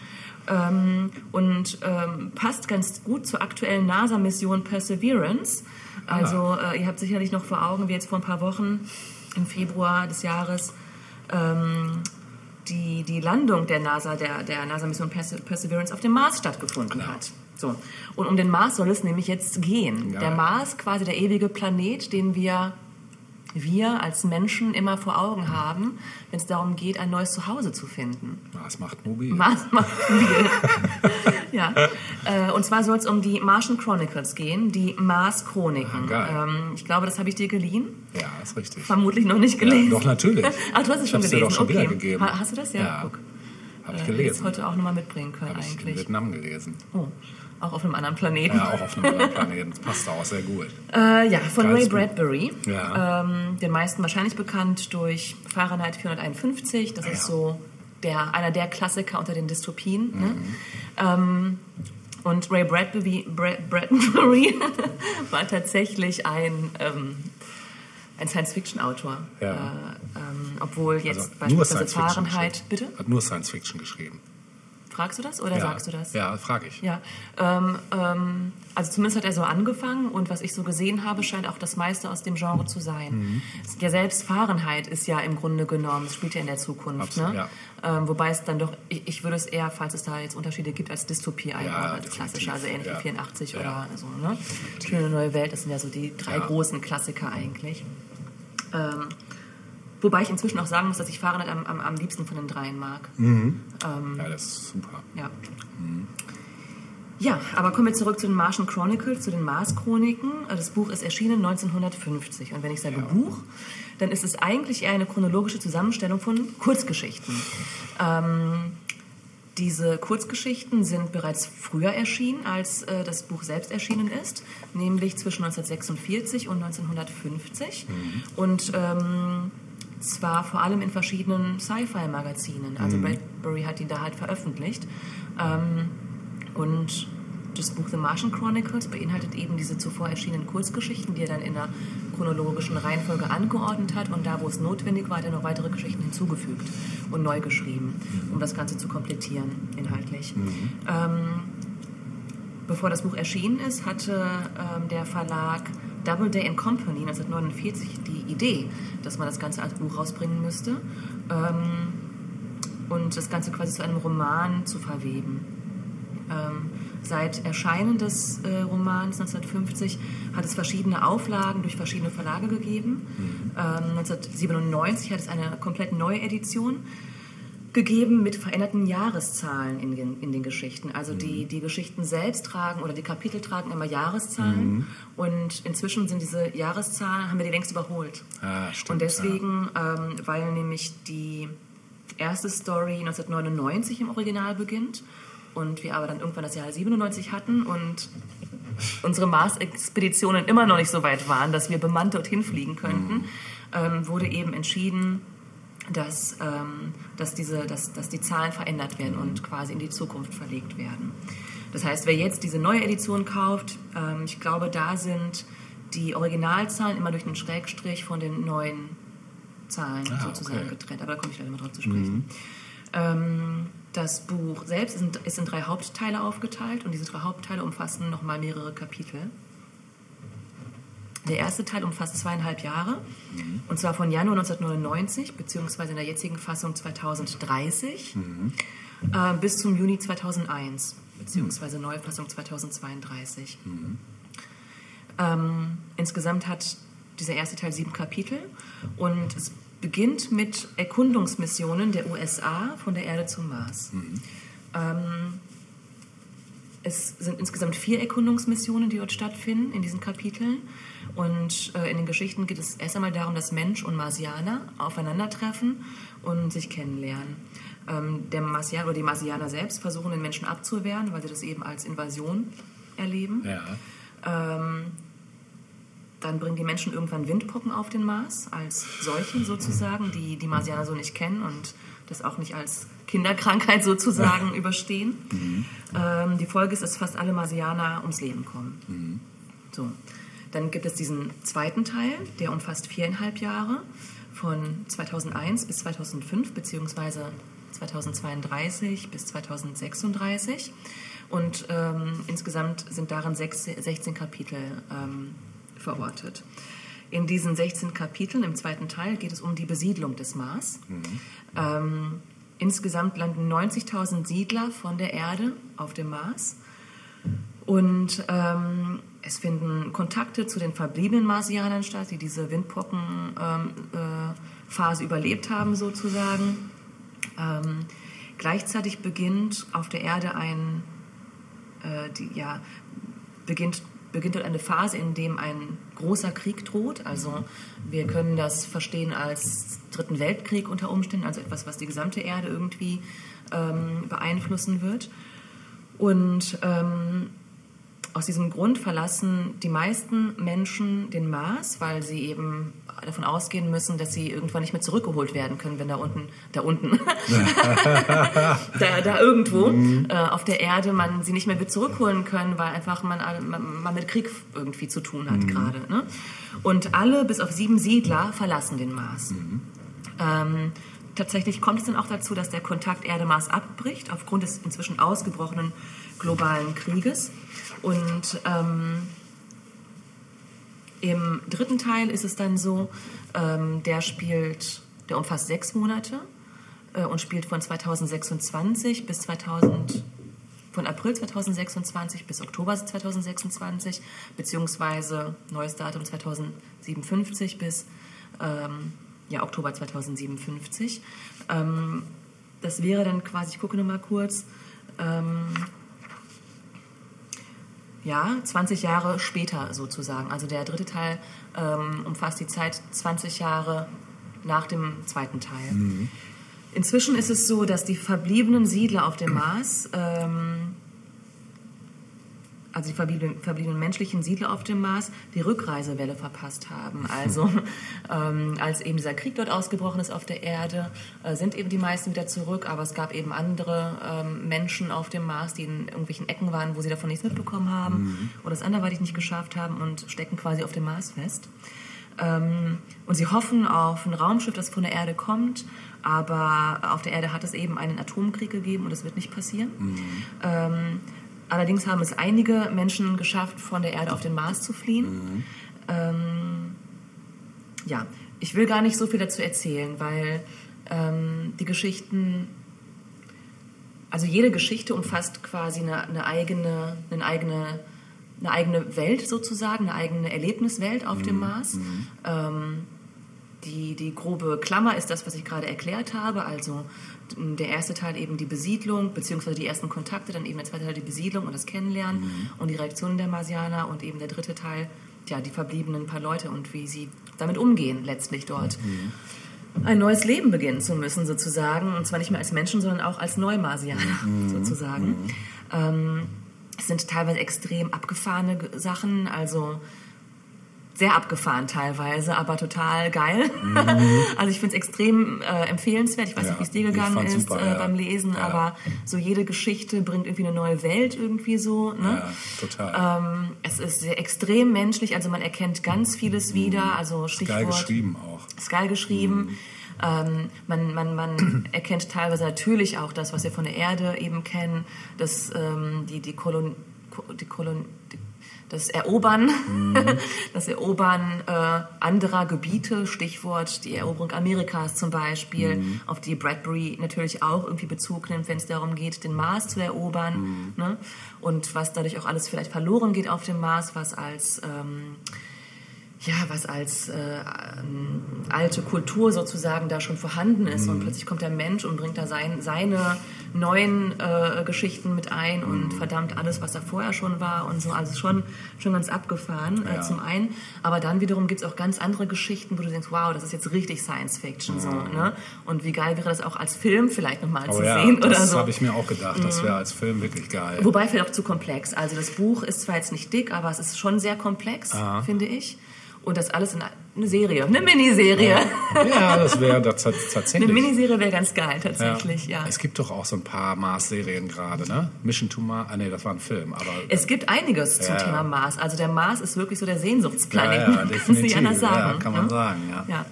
S2: Ähm, und ähm, passt ganz gut zur aktuellen NASA-Mission Perseverance. Also äh, ihr habt sicherlich noch vor Augen, wie jetzt vor ein paar Wochen im Februar des Jahres ähm, die, die Landung der NASA, der, der NASA-Mission Perse Perseverance auf dem Mars stattgefunden
S3: Genau.
S2: hat. So. Und um den Mars soll es nämlich jetzt gehen.
S3: Geil.
S2: Der Mars, quasi der ewige Planet, den wir, wir als Menschen immer vor Augen haben, wenn es darum geht, ein neues Zuhause zu finden.
S3: Das macht mobil.
S2: Mars macht viel. (laughs) ja. Äh, und zwar soll es um die Martian Chronicles gehen, die Mars-Chroniken.
S3: Ah,
S2: ähm, ich glaube, das habe ich dir geliehen.
S3: Ja, ist richtig.
S2: Vermutlich noch nicht gelesen.
S3: Ja, doch, natürlich.
S2: Ach, (laughs) du hast es schon
S3: Ich hab's dir
S2: gelesen.
S3: doch schon
S2: okay.
S3: wieder gegeben.
S2: Ha, hast du das? Ja,
S3: Ja.
S2: guck.
S3: Habe ich
S2: Äh, hättest
S3: gelesen.
S2: heute auch nochmal mitbringen können
S3: Habe ich in
S2: eigentlich.
S3: Vietnam gelesen.
S2: Oh, auch auf einem anderen Planeten.
S3: Ja, auch auf einem anderen Planeten. Das passt auch sehr gut.
S2: Äh, ja, von Ray. Bradbury.
S3: Ja.
S2: Ähm, den meisten wahrscheinlich bekannt durch Fahrenheit 451. Das
S3: Ah,
S2: ist
S3: ja.
S2: so der, einer der Klassiker unter den Dystopien. Ne?
S3: Mhm.
S2: Ähm, und Ray Bradbury, Bra- Bradbury (laughs) war tatsächlich ein, ähm, ein Science-Fiction-Autor.
S3: Ja.
S2: Äh, ähm, obwohl jetzt
S3: Also
S2: beispielsweise. Fahrenheit. Bitte?
S3: Hat nur Science Fiction geschrieben.
S2: Fragst du das oder
S3: ja.
S2: sagst du das?
S3: Ja, frage ich.
S2: Ja, ähm, ähm, also zumindest hat er so angefangen und was ich so gesehen habe, scheint auch das meiste aus dem Genre zu sein.
S3: Mhm.
S2: Ja, selbst Fahrenheit ist ja im Grunde genommen, es spielt ja in der Zukunft.
S3: Absolut,
S2: ne? Ähm, wobei es dann doch, ich, ich würde es eher, falls es da jetzt Unterschiede gibt, als Dystopie einordnen, als klassische, also ähnlich
S3: ja.
S2: wie 84
S3: Ja.
S2: oder so. Ne? Schöne neue Welt, das sind ja so die drei
S3: Ja.
S2: großen Klassiker eigentlich. Ähm, wobei ich inzwischen auch sagen muss, dass ich Fahrenheit am, am, am liebsten von den dreien mag.
S3: Ja, das ist super.
S2: Ja. Ja, aber kommen wir zurück zu den Martian Chronicles, zu den Mars-Chroniken. Das Buch ist erschienen 1950. Und wenn ich sage Buch, dann ist es eigentlich eher eine chronologische Zusammenstellung von Kurzgeschichten. Ähm, diese Kurzgeschichten sind bereits früher erschienen, als äh, das Buch selbst erschienen ist, nämlich zwischen 1946 und 1950. Und ähm, zwar vor allem in verschiedenen Sci-Fi-Magazinen. Also Bradbury hat die da halt veröffentlicht. Ähm, und das Buch The Martian Chronicles beinhaltet eben diese zuvor erschienenen Kurzgeschichten, die er dann in einer chronologischen Reihenfolge angeordnet hat und da, wo es notwendig war, hat er noch weitere Geschichten hinzugefügt und neu geschrieben, um das Ganze zu komplettieren inhaltlich. Ähm, bevor das Buch erschienen ist, hatte ähm, der Verlag Doubleday and Company 1949 die Idee, dass man das Ganze als Buch rausbringen müsste ähm, und das Ganze quasi zu einem Roman zu verweben. Ähm, seit Erscheinen des äh, Romans 1950 hat es verschiedene Auflagen durch verschiedene Verlage gegeben. Ähm, 1997 hat es eine komplett neue Edition gegeben mit veränderten Jahreszahlen in den, in den Geschichten. Also die, die Geschichten selbst tragen oder die Kapitel tragen immer Jahreszahlen. Und inzwischen sind diese Jahreszahlen, haben wir die längst überholt.
S3: Ah, stimmt,
S2: und deswegen, ähm, weil nämlich die erste Story 1999 im Original beginnt und wir aber dann irgendwann das Jahr 97 hatten und unsere Mars-Expeditionen immer noch nicht so weit waren, dass wir bemannt dorthin fliegen könnten, ähm, wurde eben entschieden, dass, ähm, dass, diese, dass, dass die Zahlen verändert werden und quasi in die Zukunft verlegt werden. Das heißt, wer jetzt diese neue Edition kauft, ähm, ich glaube, da sind die Originalzahlen immer durch einen Schrägstrich von den neuen Zahlen
S3: Ah,
S2: sozusagen
S3: okay.
S2: getrennt. Aber da komme ich gleich mal drauf zu sprechen. Ähm, das Buch selbst ist in, ist in drei Hauptteile aufgeteilt und diese drei Hauptteile umfassen nochmal mehrere Kapitel. Der erste Teil umfasst zweieinhalb Jahre, und zwar von Januar 1999 beziehungsweise in der jetzigen Fassung 2030 äh, bis zum Juni 2001 beziehungsweise Neufassung 2032. Ähm, insgesamt hat dieser erste Teil sieben Kapitel und es beginnt mit Erkundungsmissionen der USA von der Erde zum Mars. Ähm, es sind insgesamt vier Erkundungsmissionen, die dort stattfinden in diesen Kapiteln. Und äh, in den Geschichten geht es erst einmal darum, dass Mensch und Marsianer aufeinandertreffen und sich kennenlernen. Ähm, der Marsianer oder die Marsianer selbst versuchen, den Menschen abzuwehren, weil sie das eben als Invasion erleben.
S3: Ja.
S2: Ähm, dann bringen die Menschen irgendwann Windpocken auf den Mars als Seuchen sozusagen, die die Marsianer so nicht kennen und das auch nicht als Kinderkrankheit sozusagen (laughs) überstehen. Ähm, die Folge ist, dass fast alle Marsianer ums Leben kommen. So. Dann gibt es diesen zweiten Teil, der umfasst viereinhalb Jahre von 2001 bis 2005 beziehungsweise 2032 bis 2036. Und ähm, insgesamt sind darin sechs, 16 Kapitel ähm, verortet. In diesen 16 Kapiteln im zweiten Teil geht es um die Besiedlung des Mars. Ähm, insgesamt landen 90.000 Siedler von der Erde auf dem Mars. Und ähm, es finden Kontakte zu den verbliebenen Marsianern statt, die diese Windpockenphase ähm, äh, überlebt haben, sozusagen. Ähm, gleichzeitig beginnt auf der Erde ein, äh, die, ja, beginnt, beginnt dort eine Phase, in dem ein großer Krieg droht. Also wir können das verstehen als Dritten Weltkrieg unter Umständen, also etwas, was die gesamte Erde irgendwie ähm, beeinflussen wird. Und ähm, aus diesem Grund verlassen die meisten Menschen den Mars, weil sie eben davon ausgehen müssen, dass sie irgendwann nicht mehr zurückgeholt werden können, wenn da unten, da unten, (laughs) da, da irgendwo äh, auf der Erde man sie nicht mehr wird zurückholen können, weil einfach man, man, man mit Krieg irgendwie zu tun hat gerade. Ne? Und alle, bis auf sieben Siedler, verlassen den Mars. Ähm, tatsächlich kommt es dann auch dazu, dass der Kontakt Erde-Mars abbricht, aufgrund des inzwischen ausgebrochenen globalen Krieges. Und ähm, im dritten Teil ist es dann so, ähm, der spielt, der umfasst sechs Monate äh, und spielt von 2026 bis 2000, von April 2026 bis Oktober 2026, beziehungsweise neues Datum 2057 bis ähm, ja, Oktober 2057. Ähm, das wäre dann quasi, ich gucke nochmal kurz, ähm, ja, 20 Jahre später sozusagen. Also der dritte Teil ähm, umfasst die Zeit 20 Jahre nach dem zweiten Teil. Inzwischen ist es so, dass die verbliebenen Siedler auf dem Mars, ähm, also die verbliebenen, verbliebenen menschlichen Siedler auf dem Mars, die Rückreisewelle verpasst haben. (laughs) Also ähm, als eben dieser Krieg dort ausgebrochen ist auf der Erde, äh, sind eben die meisten wieder zurück, aber es gab eben andere ähm, Menschen auf dem Mars, die in irgendwelchen Ecken waren, wo sie davon nichts mitbekommen haben oder es anderweitig nicht geschafft haben und stecken quasi auf dem Mars fest. Ähm, und sie hoffen auf ein Raumschiff, das von der Erde kommt, aber auf der Erde hat es eben einen Atomkrieg gegeben und das wird nicht passieren. Ähm, allerdings haben es einige Menschen geschafft, von der Erde auf den Mars zu fliehen. Ähm, ja, ich will gar nicht so viel dazu erzählen, weil ähm, die Geschichten, also jede Geschichte umfasst quasi eine, eine eigene, eine eigene eine eigene Welt sozusagen, eine eigene Erlebniswelt auf dem Mars. Ähm, die, die grobe Klammer ist das, was ich gerade erklärt habe. Also der erste Teil eben die Besiedlung, beziehungsweise die ersten Kontakte, dann eben der zweite Teil die Besiedlung und das Kennenlernen und die Reaktionen der Marsianer und eben der dritte Teil, ja, die verbliebenen paar Leute und wie sie damit umgehen, letztlich dort. Ein neues Leben beginnen zu müssen, sozusagen. Und zwar nicht mehr als Menschen, sondern auch als Neumarsianer, sozusagen. Ähm, es sind teilweise extrem abgefahrene Sachen, also sehr abgefahren teilweise, aber total geil. (laughs) also ich finde es extrem äh, empfehlenswert. Ich weiß
S3: Mhm. Ja,
S2: nicht, wie es dir gegangen ist
S3: super,
S2: äh,
S3: ja.
S2: beim Lesen,
S3: Ja.
S2: aber so jede Geschichte bringt irgendwie eine neue Welt irgendwie so. Ne?
S3: Ja, total.
S2: Ähm, es ist sehr extrem menschlich, also man erkennt ganz vieles wieder. Also
S3: Geil
S2: Stichwort
S3: geschrieben auch.
S2: ist geil geschrieben. Ähm, man, man, man (clears throat) erkennt teilweise natürlich auch das, was wir von der Erde eben kennen, dass ähm, die, die Kolon, Ko- die Kolon, die, das Erobern, (laughs) das Erobern äh, anderer Gebiete, Stichwort die Eroberung Amerikas zum Beispiel, auf die Bradbury natürlich auch irgendwie Bezug nimmt, wenn es darum geht, den Mars zu erobern. Ne? Und was dadurch auch alles vielleicht verloren geht auf dem Mars, was als ähm, ja, was als äh, ähm, alte Kultur sozusagen da schon vorhanden ist. Und plötzlich kommt der Mensch und bringt da sein, seine neuen äh, Geschichten mit ein und verdammt alles, was da vorher schon war und so. Also schon, schon ganz abgefahren äh,
S3: Ja.
S2: zum einen. Aber dann wiederum gibt es auch ganz andere Geschichten, wo du denkst, wow, das ist jetzt richtig Science Fiction. So, ne? Und wie geil wäre das auch als Film vielleicht nochmal zu
S3: Oh ja,
S2: sehen oder
S3: das
S2: so. Mhm.
S3: habe ich mir auch gedacht. Das wäre als Film wirklich geil.
S2: Wobei vielleicht auch zu komplex. Also das Buch ist zwar jetzt nicht dick, aber es ist schon sehr komplex, finde ich. Und das alles in eine Serie, eine Miniserie.
S3: ja, das wäre das tats- (laughs)
S2: Eine
S3: tatsächlich.
S2: Miniserie wäre ganz geil, tatsächlich, ja.
S3: Es gibt doch auch so ein paar Mars-Serien gerade, ne? Mission to Mars. Ah, nee, das war ein Film, aber.
S2: Es gibt einiges zum
S3: Ja.
S2: Thema Mars. Also der Mars ist wirklich so der Sehnsuchtsplanet.
S3: ja, ja, (laughs)
S2: Kann
S3: definitiv.
S2: anders sagen.
S3: ja, kann man
S2: ne?
S3: sagen, ja.
S2: Ja.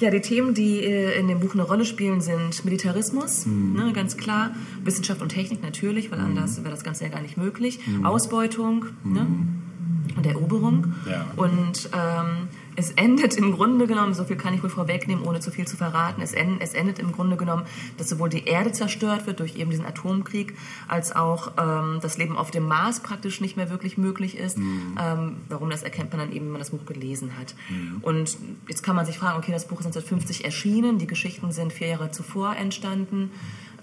S2: Ja, die Themen, die äh, in dem Buch eine Rolle spielen, sind Militarismus,
S3: Mhm.
S2: ne, ganz klar. Wissenschaft und Technik natürlich, weil anders wäre das Ganze ja gar nicht möglich. Ausbeutung ne, und Eroberung.
S3: Mhm. Ja.
S2: Und ähm, es endet im Grunde genommen, so viel kann ich wohl vorwegnehmen, ohne zu viel zu verraten, es, en es endet im Grunde genommen, dass sowohl die Erde zerstört wird durch eben diesen Atomkrieg, als auch ähm, das Leben auf dem Mars praktisch nicht mehr wirklich möglich ist. Ähm, warum, das erkennt man dann eben, wenn man das Buch gelesen hat. Und jetzt kann man sich fragen, okay, das Buch ist 1950 erschienen, die Geschichten sind vier Jahre zuvor entstanden.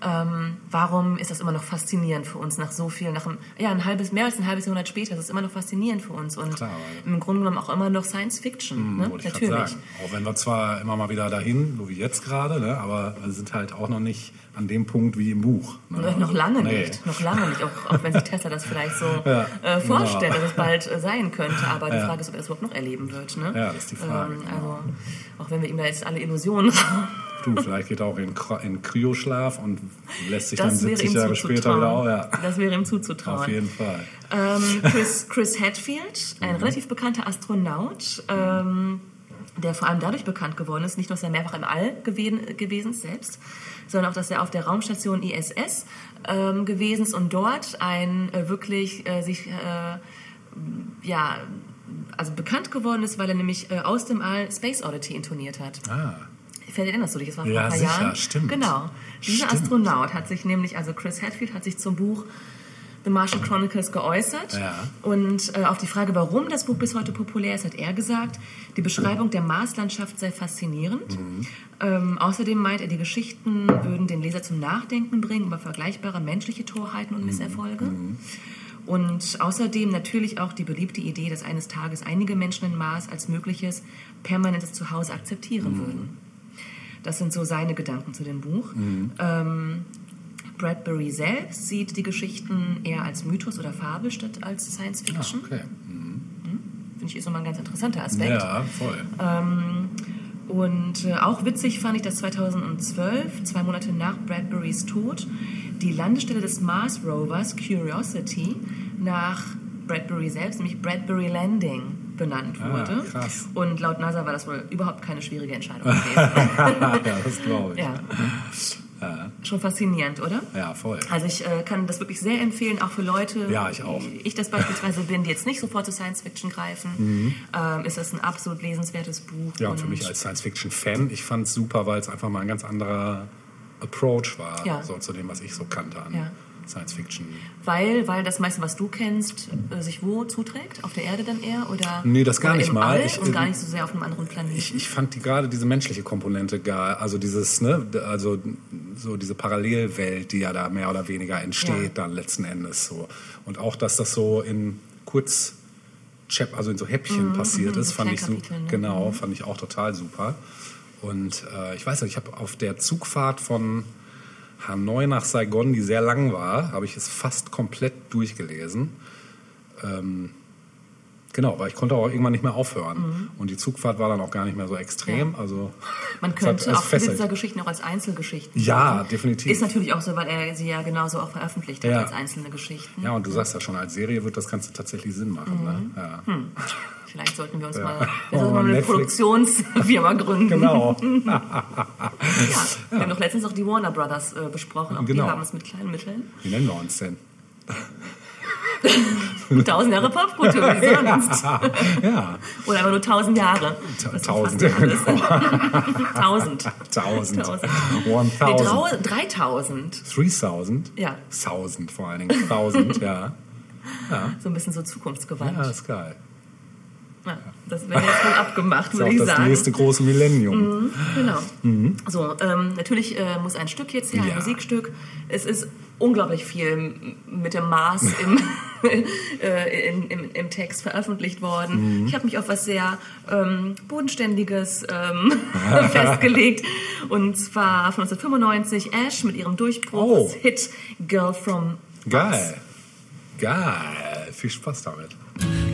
S2: Ähm, warum ist das immer noch faszinierend für uns nach so viel, nach einem, ja, ein halbes, mehr als ein halbes Jahrhundert später, ist es immer noch faszinierend für uns und
S3: Klar,
S2: im Grunde genommen auch immer noch Science Fiction, ne?
S3: Wollte ich
S2: natürlich.
S3: sagen. Auch wenn wir zwar immer mal wieder dahin, so wie jetzt gerade, ne? aber wir sind halt auch noch nicht an dem Punkt wie im Buch. Ne?
S2: Noch lange
S3: Nee.
S2: nicht, noch lange nicht, auch, auch wenn sich Tesla das vielleicht so (laughs)
S3: Ja,
S2: äh, vorstellt,
S3: genau.
S2: dass es bald äh, sein könnte. Aber die
S3: Ja.
S2: Frage ist, ob er das überhaupt noch erleben wird. Ne?
S3: Ja, das ist die Frage,
S2: Ähm,
S3: genau.
S2: also, auch wenn wir ihm da jetzt alle Illusionen (laughs)
S3: Du, vielleicht geht er auch in, in Kryoschlaf und lässt sich dann
S2: das wäre
S3: 70
S2: ihm
S3: Jahre später wieder
S2: zuzutrauen.
S3: Ja,
S2: Das wäre ihm zuzutrauen.
S3: auf jeden Fall.
S2: Ähm, Chris, Chris Hadfield,
S3: Mhm.
S2: ein relativ bekannter Astronaut, ähm, der vor allem dadurch bekannt geworden ist, nicht nur, dass er mehrfach im All gewesen, gewesen ist selbst, sondern auch, dass er auf der Raumstation ISS ähm, gewesen ist und dort ein äh, wirklich äh, sich, äh, ja, also bekannt geworden ist, weil er nämlich äh, aus dem All Space Oddity intoniert hat.
S3: Ah,
S2: Vielleicht erinnerst du dich, das war vor
S3: Ja,
S2: ein paar
S3: sicher,
S2: Jahren.
S3: stimmt.
S2: Genau. Dieser
S3: Stimmt.
S2: Astronaut hat sich nämlich, also Chris Hadfield hat sich zum Buch The Martian Chronicles geäußert.
S3: Ja.
S2: Und äh, auf die Frage, warum das Buch bis heute populär ist, hat er gesagt, die Beschreibung der Marslandschaft sei faszinierend.
S3: Mhm.
S2: Ähm, außerdem meint er, die Geschichten würden den Leser zum Nachdenken bringen über vergleichbare menschliche Torheiten
S3: Mhm.
S2: und Misserfolge. Und außerdem natürlich auch die beliebte Idee, dass eines Tages einige Menschen den Mars als mögliches permanentes Zuhause akzeptieren
S3: Mhm.
S2: würden. Das sind so seine Gedanken zu dem Buch. Ähm, Bradbury selbst sieht die Geschichten eher als Mythos oder Fabel statt als Science
S3: ah
S2: Fiction.
S3: okay.
S2: Finde ich ist nochmal ein ganz interessanter Aspekt.
S3: Ja, voll.
S2: Und äh, auch witzig fand ich, dass 2012, zwei Monate nach Bradburys Tod, die Landestelle des Mars Rovers Curiosity nach Bradbury selbst, nämlich Bradbury Landing, benannt
S3: Ah,
S2: wurde.
S3: krass.
S2: Und laut NASA war das wohl überhaupt keine schwierige Entscheidung (laughs) gewesen.
S3: ja, das glaube ich.
S2: ja. Schon faszinierend, oder?
S3: Ja, voll.
S2: Also ich äh, kann das wirklich sehr empfehlen, auch für Leute,
S3: Ja, ich auch.
S2: wie ich das beispielsweise bin, die jetzt nicht sofort zu Science Fiction greifen. Ähm, ist das ein absolut lesenswertes Buch.
S3: Mhm. Ja, und für mich als Science-Fiction-Fan, ich fand es super, weil es einfach mal ein ganz anderer Approach war,
S2: Ja.
S3: so zu dem, was ich so kannte an
S2: Ja.
S3: Science-Fiction.
S2: Weil, weil das meiste, was du kennst, äh, sich wo zuträgt? Auf der Erde dann eher? Oder,
S3: Nee, das gar nicht mal.
S2: All
S3: Ich-
S2: und gar nicht so sehr auf einem anderen Planeten.
S3: Ich, ich fand die gerade diese menschliche Komponente geil, also dieses, ne, also so diese Parallelwelt, die ja da mehr oder weniger entsteht
S2: Ja.
S3: dann letzten Endes so. Und auch, dass das so in kurz, also in so Häppchen passiert
S2: mhm,
S3: ist,
S2: so
S3: fand ich so,
S2: ne?
S3: genau, fand ich auch total super. Und äh, ich weiß nicht, ich habe auf der Zugfahrt von Hanoi nach Saigon, die sehr lang war, habe ich es fast komplett durchgelesen. Ähm, Genau, weil ich konnte auch irgendwann nicht mehr aufhören. Und die Zugfahrt war dann auch gar nicht mehr so extrem.
S2: Ja.
S3: Also
S2: Man
S3: hat-
S2: könnte auch viele dieser Geschichten auch als Einzelgeschichten
S3: Ja,
S2: sehen.
S3: definitiv.
S2: Ist natürlich auch so, weil er sie ja genauso auch veröffentlicht hat
S3: Ja.
S2: als einzelne Geschichten.
S3: Ja, und du sagst ja schon, als Serie wird das Ganze tatsächlich Sinn machen.
S2: Mhm.
S3: Ne? Ja.
S2: Hm. Vielleicht sollten wir uns
S3: Ja.
S2: mal, wir
S3: Oh,
S2: mal eine
S3: Netflix.
S2: Produktionsfirma gründen.
S3: Genau. (laughs)
S2: Ja. Wir haben doch letztens auch die Warner Brothers äh, besprochen. Auch
S3: Genau.
S2: die haben es mit kleinen Mitteln.
S3: Wie nennen wir uns denn? (laughs)
S2: Tausend Jahre Popkultur, wie sonst?
S3: ja,
S2: Oder aber nur tausend Jahre.
S3: Tausend, ja,
S2: alles. (laughs) tausend.
S3: tausend.
S2: Tausend.
S3: One
S2: Nee,
S3: thousand.
S2: 3000.
S3: Three thousand?
S2: Ja.
S3: Thousand vor allen Dingen. Thousand, ja.
S2: So ein bisschen so zukunftsgewandt.
S3: Ja, ist geil.
S2: Ja, das wäre jetzt wohl abgemacht,
S3: Das
S2: würde ich
S3: das
S2: sagen.
S3: nächste große Millennium.
S2: Genau. So, ähm, natürlich äh, muss ein Stück jetzt her, ein
S3: Ja.
S2: Musikstück. Es ist unglaublich viel mit dem Maß (laughs) im, äh, in, im, im Text veröffentlicht worden. Ich habe mich auf was sehr ähm, Bodenständiges ähm, (laughs) festgelegt. Und zwar von 1995 Ash mit ihrem
S3: Oh.
S2: Durchbruchshit Girl from
S3: Geil. Geil. Viel Spaß damit.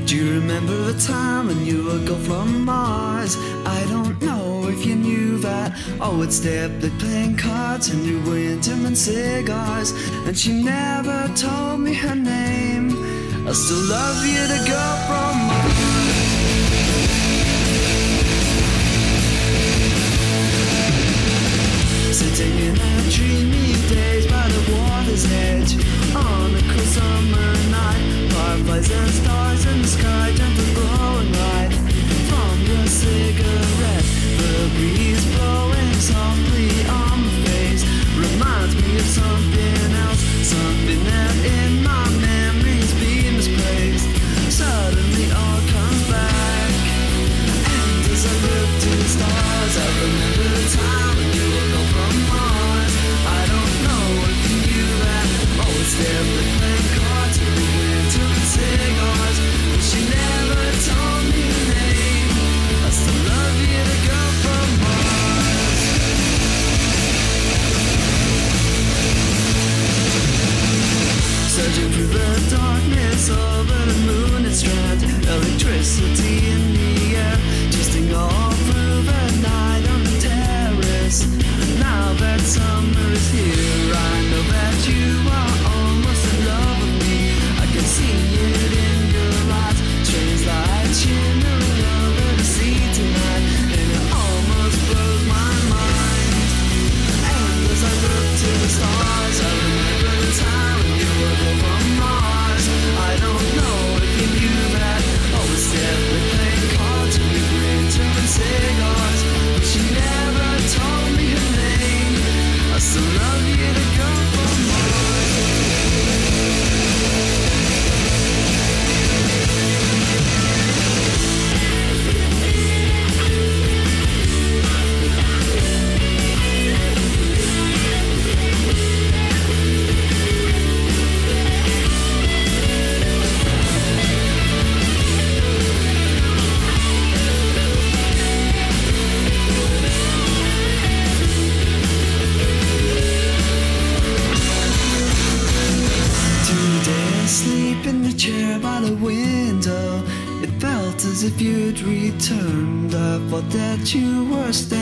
S4: Do you remember the time when you were girl from Mars? I don't know if you knew that. I would stay up playing cards and you were into and cigars. And she never told me her name. I still love you, the girl from Mars. Sitting in our dreamy days by the water's edge On a cool summer night Fireflies and stars in the sky Gentle glowing light From your cigarette The breeze blowing softly on my face Reminds me of something else Something that in my memories be misplaced Suddenly all comes back and as I look to the stars, I remember the time when you were from Mars. I don't know if you knew that. Oh, Always there Through the darkness over the moon and strand Electricity in the air Twisting all through the night on the terrace. Now that summer is here I know that you are almost in love with me. I can see it in your eyes. Strange light shimmering over the sea tonight And it almost blows my mind. And as I look to the stars, sing on. Returned. I thought that you were standing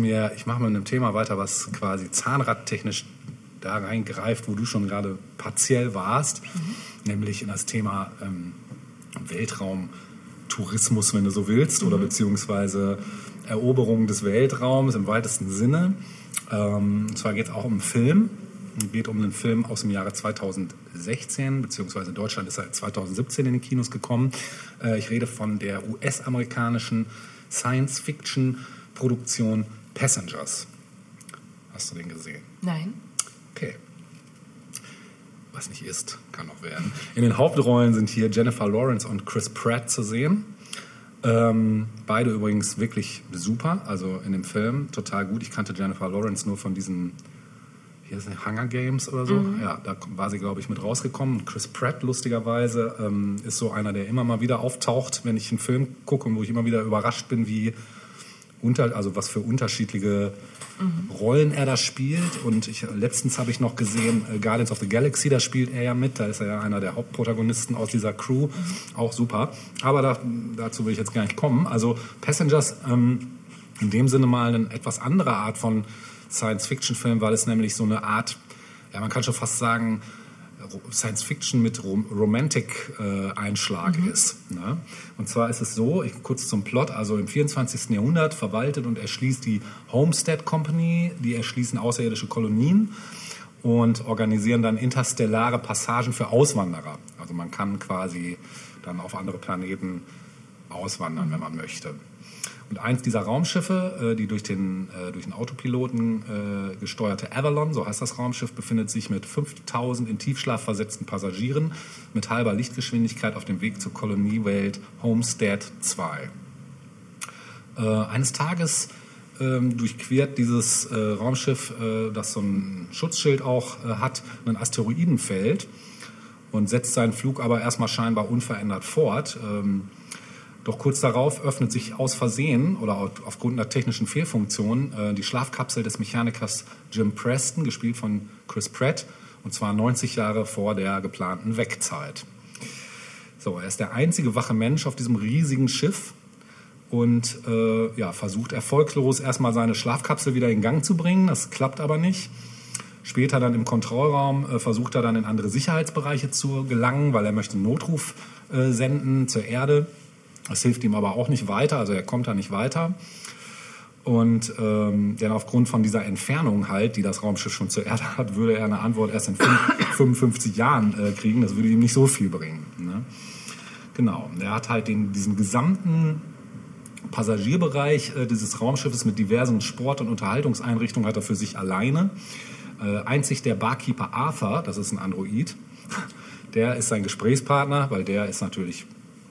S3: mir, ich mache mit einem Thema weiter, was quasi zahnradtechnisch da reingreift, wo du schon gerade partiell warst, nämlich in das Thema ähm, Weltraumtourismus, wenn du so willst, oder beziehungsweise Eroberung des Weltraums im weitesten Sinne. Ähm, und zwar geht es auch um einen Film. Es geht um einen Film aus dem Jahre 2016, beziehungsweise in Deutschland ist er 2017 in die Kinos gekommen. Äh, ich rede von der US-amerikanischen Science-Fiction-Produktion Passengers. Hast du den gesehen?
S2: Nein.
S3: Okay. Was nicht ist, kann noch werden. In den Hauptrollen sind hier Jennifer Lawrence und Chris Pratt zu sehen. Ähm, beide übrigens wirklich super, also in dem Film total gut. Ich kannte Jennifer Lawrence nur von diesen hier ist Hunger Games oder so. Ja, da war sie, glaube ich, mit rausgekommen. Und Chris Pratt, lustigerweise, ähm, ist so einer, der immer mal wieder auftaucht, wenn ich einen Film gucke und wo ich immer wieder überrascht bin, wie unter, also was für unterschiedliche Rollen er da spielt. Und ich, letztens habe ich noch gesehen, äh, Guardians of the Galaxy, da spielt er ja mit. Da ist er ja einer der Hauptprotagonisten aus dieser Crew. Auch super. Aber da, dazu will ich jetzt gar nicht kommen. Also Passengers, ähm, in dem Sinne mal eine etwas andere Art von Science-Fiction-Film, weil es nämlich so eine Art, ja, man kann schon fast sagen, Ro- Science-Fiction mit Rom Romantic-Einschlag ist. Ne? Und zwar ist es so, ich, kurz zum Plot, also im 24. Jahrhundert verwaltet und erschließt die Homestead Company, die erschließen außerirdische Kolonien und organisieren dann interstellare Passagen für Auswanderer. Also man kann quasi dann auf andere Planeten auswandern, wenn man möchte. Und eins dieser Raumschiffe, äh, die durch den, äh, durch den Autopiloten äh, gesteuerte Avalon, so heißt das Raumschiff, befindet sich mit 5000 in Tiefschlaf versetzten Passagieren mit halber Lichtgeschwindigkeit auf dem Weg zur Koloniewelt Homestead 2. Äh, eines Tages ähm, durchquert dieses äh, Raumschiff, äh, das so ein Schutzschild auch hat, ein Asteroidenfeld und setzt seinen Flug aber erstmal scheinbar unverändert fort. Ähm, doch kurz darauf öffnet sich aus Versehen oder au- aufgrund einer technischen Fehlfunktion äh, die Schlafkapsel des Mechanikers Jim Preston, gespielt von Chris Pratt, und zwar 90 Jahre vor der geplanten Wegzeit. So, er ist der einzige wache Mensch auf diesem riesigen Schiff und äh, ja, versucht erfolglos erstmal seine Schlafkapsel wieder in Gang zu bringen. Das klappt aber nicht. Später dann im Kontrollraum äh, versucht er dann in andere Sicherheitsbereiche zu gelangen, weil er möchte einen Notruf äh, senden zur Erde. Das hilft ihm aber auch nicht weiter, also er kommt da nicht weiter. Und ähm, denn aufgrund von dieser Entfernung halt, die das Raumschiff schon zur Erde hat, würde er eine Antwort erst in (coughs) fünf- 55 Jahren äh, kriegen. Das würde ihm nicht so viel bringen. Ne? Genau. Er hat halt den, diesen gesamten Passagierbereich äh, dieses Raumschiffes mit diversen Sport- und Unterhaltungseinrichtungen hat er für sich alleine. Äh, einzig der Barkeeper Arthur, das ist ein Android, (laughs) der ist sein Gesprächspartner, weil der ist natürlich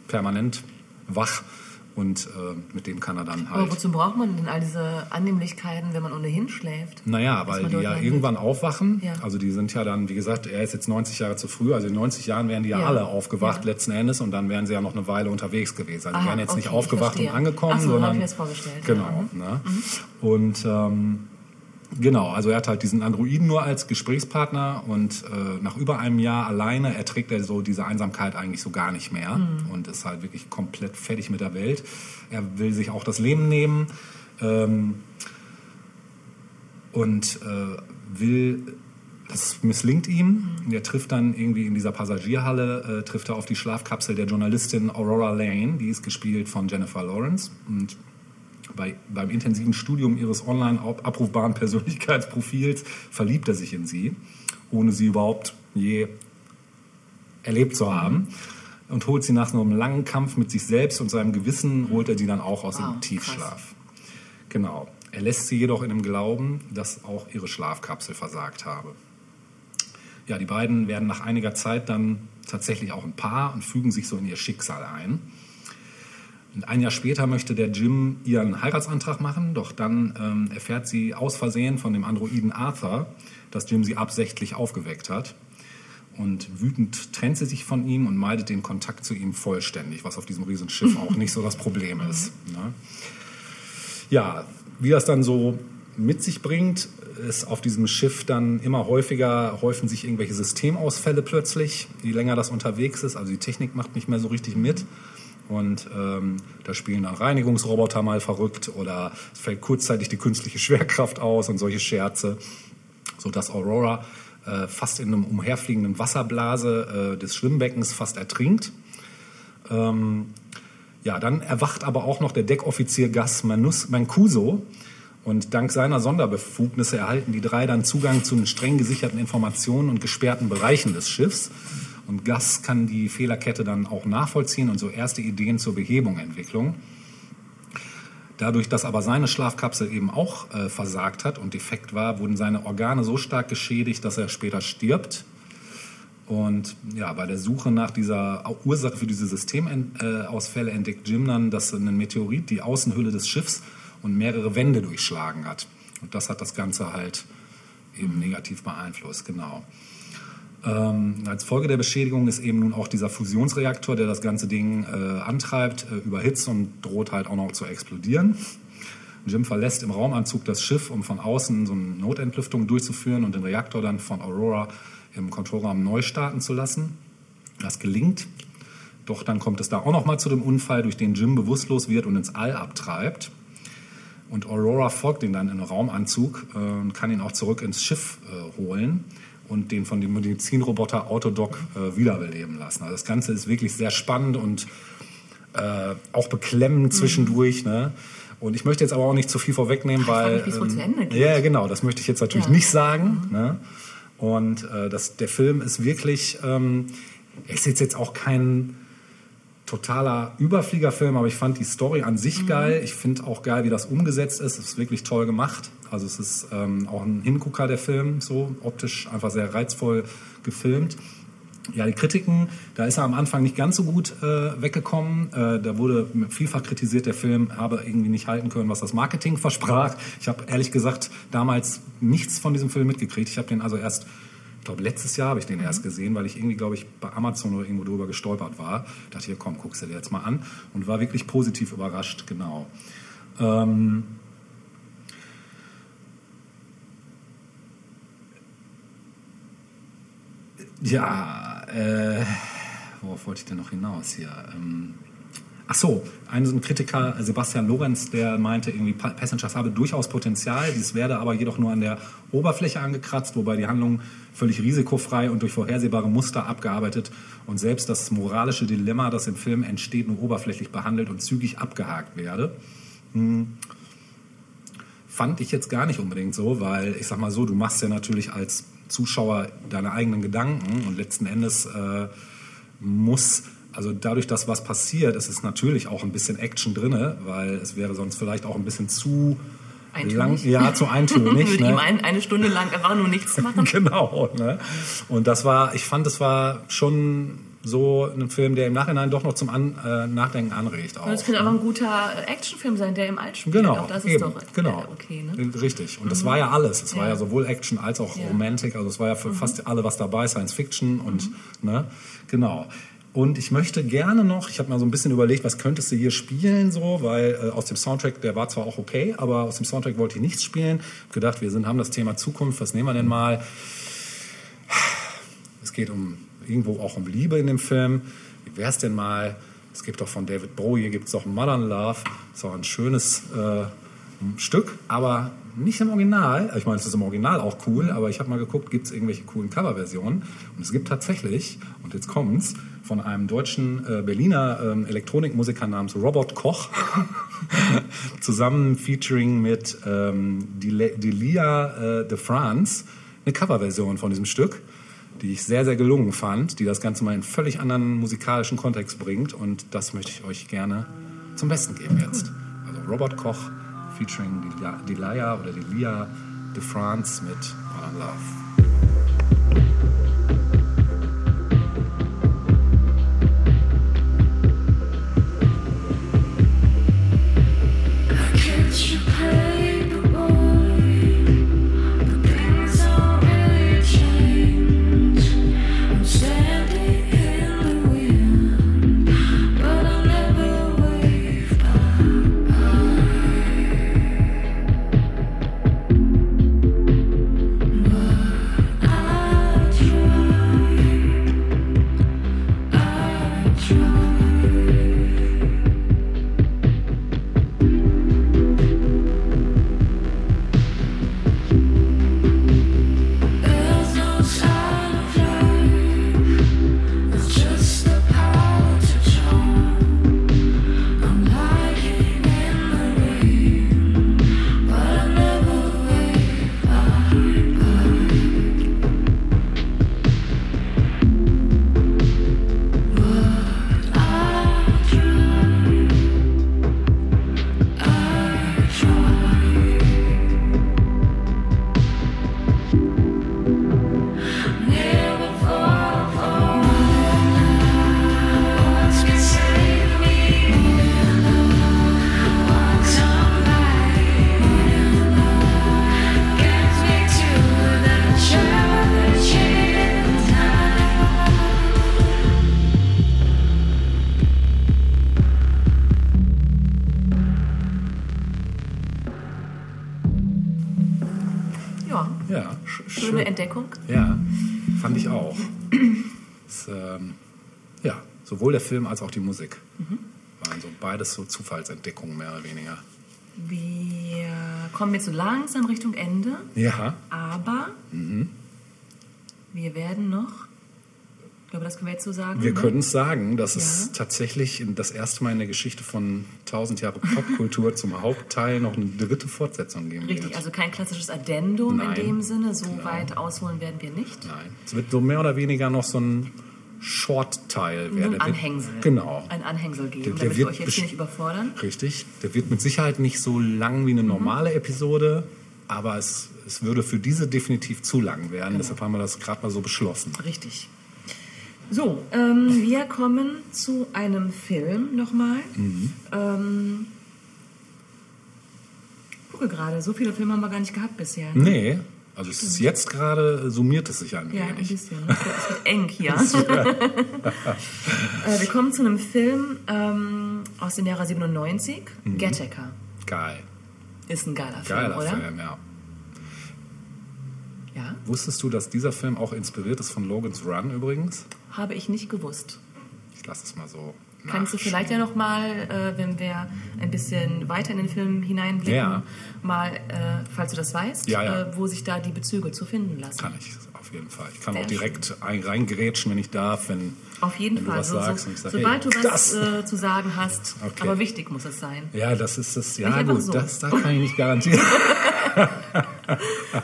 S3: permanent wach und äh, mit dem kann er dann
S2: Aber
S3: halt.
S2: wozu braucht man denn all diese Annehmlichkeiten, wenn man ohnehin schläft?
S3: Naja, weil die ja irgendwann aufwachen.
S2: Ja.
S3: Also die sind ja dann, wie gesagt, er ist jetzt 90 Jahre zu früh. Also in 90 Jahren wären die ja,
S2: Ja.
S3: alle aufgewacht
S2: Ja.
S3: letzten Endes und dann wären sie ja noch eine Weile unterwegs gewesen. Also die
S2: Aha,
S3: wären jetzt nicht
S2: okay, ich
S3: aufgewacht und angekommen,
S2: Ach so,
S3: sondern
S2: ich mir das vorgestellt,
S3: Genau.
S2: ja.
S3: Ne? Und ähm, genau, also er hat halt diesen Androiden nur als Gesprächspartner und äh, nach über einem Jahr alleine erträgt er so diese Einsamkeit eigentlich so gar nicht mehr und ist halt wirklich komplett fertig mit der Welt. Er will sich auch das Leben nehmen. Ähm, und äh, will, das misslingt ihm. Er trifft dann irgendwie in dieser Passagierhalle, äh, trifft er auf die Schlafkapsel der Journalistin Aurora Lane, die ist gespielt von Jennifer Lawrence. Und bei, beim intensiven Studium ihres online abrufbaren (laughs) Persönlichkeitsprofils verliebt er sich in sie, ohne sie überhaupt je erlebt zu haben. Und holt sie nach einem langen Kampf mit sich selbst und seinem Gewissen, holt er sie dann auch aus
S2: Wow,
S3: dem Tiefschlaf. Genau. Er lässt sie jedoch in dem Glauben, dass auch ihre Schlafkapsel versagt habe. Ja, die beiden werden nach einiger Zeit dann tatsächlich auch ein Paar und fügen sich so in ihr Schicksal ein. Und ein Jahr später möchte der Jim ihren Heiratsantrag machen, doch dann ähm, erfährt sie aus Versehen von dem Androiden Arthur, dass Jim sie absichtlich aufgeweckt hat. Und wütend trennt sie sich von ihm und meidet den Kontakt zu ihm vollständig, was auf diesem Riesenschiff auch nicht so das Problem ist. Ne? Ja, wie das dann so mit sich bringt, ist auf diesem Schiff dann immer häufiger, häufen sich irgendwelche Systemausfälle plötzlich, je länger das unterwegs ist. Also die Technik macht nicht mehr so richtig mit. Und ähm, da spielen dann Reinigungsroboter mal verrückt oder es fällt kurzzeitig die künstliche Schwerkraft aus und solche Scherze, sodass Aurora äh, fast in einem umherfliegenden Wasserblase äh, des Schwimmbeckens fast ertrinkt. Ähm, ja, dann erwacht aber auch noch der Deckoffizier Gas Manus, Mancuso Und dank seiner Sonderbefugnisse erhalten die drei dann Zugang zu den streng gesicherten Informationen und gesperrten Bereichen des Schiffs. Und Gus kann die Fehlerkette dann auch nachvollziehen und so erste Ideen zur Behebung entwickeln. Dadurch, dass aber seine Schlafkapsel eben auch äh, versagt hat und defekt war, wurden seine Organe so stark geschädigt, dass er später stirbt. Und ja, bei der Suche nach dieser Ursache für diese Systemausfälle entdeckt Jim dann, dass ein Meteorit die Außenhülle des Schiffs und mehrere Wände durchschlagen hat. Und das hat das Ganze halt eben negativ beeinflusst, genau. Ähm, als Folge der Beschädigung ist eben nun auch dieser Fusionsreaktor, der das ganze Ding äh, antreibt, äh, überhitzt und droht halt auch noch zu explodieren. Jim verlässt im Raumanzug das Schiff, um von außen so eine Notentlüftung durchzuführen und den Reaktor dann von Aurora im Kontrollraum neu starten zu lassen. Das gelingt. Doch dann kommt es da auch noch mal zu dem Unfall, durch den Jim bewusstlos wird und ins All abtreibt. Und Aurora folgt ihm dann in den Raumanzug äh, und kann ihn auch zurück ins Schiff äh, holen und den von dem Medizinroboter Autodoc äh, wiederbeleben lassen. Also das Ganze ist wirklich sehr spannend und äh, auch beklemmend zwischendurch. Ne? Und ich möchte jetzt aber auch nicht zu viel vorwegnehmen,
S2: ich
S3: weil.
S2: es wohl zu Ende geht.
S3: Ja, genau, das möchte ich jetzt natürlich
S2: Ja. Mhm.
S3: nicht sagen. Ne? Und äh, das, der Film ist wirklich, ähm, er ist jetzt, jetzt auch kein totaler Überfliegerfilm, aber ich fand die Story an sich
S2: Mhm.
S3: geil. Ich finde auch geil, wie das umgesetzt ist. Es ist wirklich toll gemacht. Also es ist ähm, auch ein Hingucker, der Film, so optisch einfach sehr reizvoll gefilmt. Ja, die Kritiken, da ist er am Anfang nicht ganz so gut äh, weggekommen. Äh, da wurde vielfach kritisiert, der Film habe irgendwie nicht halten können, was das Marketing (laughs) versprach. Ich habe ehrlich gesagt damals nichts von diesem Film mitgekriegt. Ich habe den also erst, glaube letztes Jahr habe ich den erst gesehen, weil ich irgendwie, glaube ich, bei Amazon oder irgendwo drüber gestolpert war. dachte hier, komm, guckst du dir jetzt mal an und war wirklich positiv überrascht, genau. Ähm, Ja, äh, worauf wollte ich denn noch hinaus hier? Ähm, ach so, ein, Kritiker, Sebastian Lorenz, der meinte, irgendwie Pa- Passengers habe durchaus Potenzial, dies werde aber jedoch nur an der Oberfläche angekratzt, wobei die Handlung völlig risikofrei und durch vorhersehbare Muster abgearbeitet und selbst das moralische Dilemma, das im Film entsteht, nur oberflächlich behandelt und zügig abgehakt werde. Fand ich jetzt gar nicht unbedingt so, weil ich sag mal so, du machst ja natürlich als Zuschauer deine eigenen Gedanken und letzten Endes äh, muss, also dadurch, dass was passiert, ist es natürlich auch ein bisschen Action drinne, weil es wäre sonst vielleicht auch ein bisschen zu
S2: Eintönig?
S3: lang, ja, zu (laughs) eintönig.
S2: Mit
S3: ne?
S2: ihm ein, eine Stunde lang einfach nur nichts (laughs) machen.
S3: genau. Ne? Und das war, ich fand, es war schon so ein Film, der im Nachhinein doch noch zum An, äh, Nachdenken anregt. Auch,
S2: Und es könnte auch ein guter Actionfilm sein, der im Alt spielt.
S3: Genau,
S2: Auch das ist
S3: eben,
S2: doch
S3: genau.
S2: okay. Ne?
S3: Richtig. Und das war ja alles. Es war
S2: Ja.
S3: ja sowohl Action als auch
S2: Ja. Mhm.
S3: Romantik. Also es war ja für fast alle was dabei, Science Fiction und ne, genau. Und ich möchte gerne noch, ich habe mal so ein bisschen überlegt, was könntest du hier spielen so, weil äh, aus dem Soundtrack, der war zwar auch okay, aber aus dem Soundtrack wollte ich nichts spielen. Hab gedacht, wir sind, haben das Thema Zukunft, was nehmen wir denn mal? Es geht um irgendwo auch um Liebe in dem Film. Wie wäre es denn mal? Es gibt doch von David Bowie gibt es auch Modern Love. Ist auch ein schönes äh, Stück, aber nicht im Original. Ich meine, es ist im Original auch cool, aber ich habe mal geguckt, gibt es irgendwelche coolen Coverversionen? Und es gibt tatsächlich, und jetzt kommt's, von einem deutschen äh, Berliner ähm, Elektronikmusiker namens Robert Koch, (laughs) zusammen featuring mit ähm, Delia äh, de France, eine Coverversion von diesem Stück die ich sehr, sehr gelungen fand, die das Ganze mal in einen völlig anderen musikalischen Kontext bringt. Und das möchte ich euch gerne zum Besten geben jetzt. Also Robert Koch featuring Delia, oder Delia de France mit Modern Love. Ich auch. Es, ähm, ja, sowohl der Film als auch die Musik. Waren so beides so Zufallsentdeckungen mehr oder weniger.
S2: Wir kommen jetzt so langsam Richtung Ende,
S3: Ja,
S2: aber wir werden noch, glaube, das können wir jetzt so sagen.
S3: wir
S2: ne?
S3: können es sagen, dass es
S2: Ja.
S3: tatsächlich in- das erste Mal in der Geschichte von 1000 Jahre Popkultur zum Hauptteil noch eine dritte Fortsetzung geben
S2: Richtig,
S3: wird.
S2: also kein klassisches Addendum
S3: Nein.
S2: in dem Sinne. So
S3: Genau.
S2: weit ausholen werden wir nicht.
S3: Nein, es wird so mehr oder weniger noch so ein Short-Teil werden.
S2: ein Anhängsel.
S3: Genau.
S2: Ein Anhängsel geben,
S3: Der- der
S2: damit wir
S3: wird
S2: euch jetzt hier nicht überfordern.
S3: Richtig. Der wird mit Sicherheit nicht so lang wie eine
S2: Mhm.
S3: normale Episode, aber es, es würde für diese definitiv zu lang werden.
S2: Genau.
S3: Deshalb haben wir das gerade mal so beschlossen.
S2: Richtig. So, ähm, wir kommen zu einem Film nochmal.
S3: Mhm.
S2: Ähm, gucke gerade, so viele Filme haben wir gar nicht gehabt bisher. ne?
S3: Nee, also es ist jetzt gerade, summiert es sich ein
S2: Ja, ein
S3: wenig.
S2: bisschen. Es wird, es wird eng hier. (laughs) (laughs) äh, wir kommen zu einem Film ähm, aus dem Jahre 97, Gattaker.
S3: Geil.
S2: Ist ein geiler Film,
S3: Mhm. Geiler
S2: oder?
S3: Film, ja.
S2: Ja,
S3: Wusstest du, dass dieser Film auch inspiriert ist von Logan's Run übrigens?
S2: Habe ich nicht gewusst.
S3: Ich lasse es mal so.
S2: Kannst du vielleicht ja noch mal, äh, wenn wir ein bisschen weiter in den Film hineinblicken,
S3: Ja.
S2: mal, äh, falls du das weißt,
S3: Ja, ja.
S2: Äh, wo sich da die Bezüge zu finden lassen.
S3: Kann ich auf jeden Fall. Ich kann
S2: Sehr
S3: auch direkt ein, reingrätschen, wenn ich darf, wenn,
S2: Auf jeden
S3: wenn
S2: Fall.
S3: du was
S2: So,
S3: sagst.
S2: so,
S3: und ich sag,
S2: sobald
S3: hey,
S2: du was
S3: das.
S2: äh, zu sagen hast,
S3: Okay.
S2: aber wichtig muss es sein.
S3: Ja, das ist das. Ja, gut,
S2: so.
S3: das da kann ich nicht garantieren. (laughs) (laughs)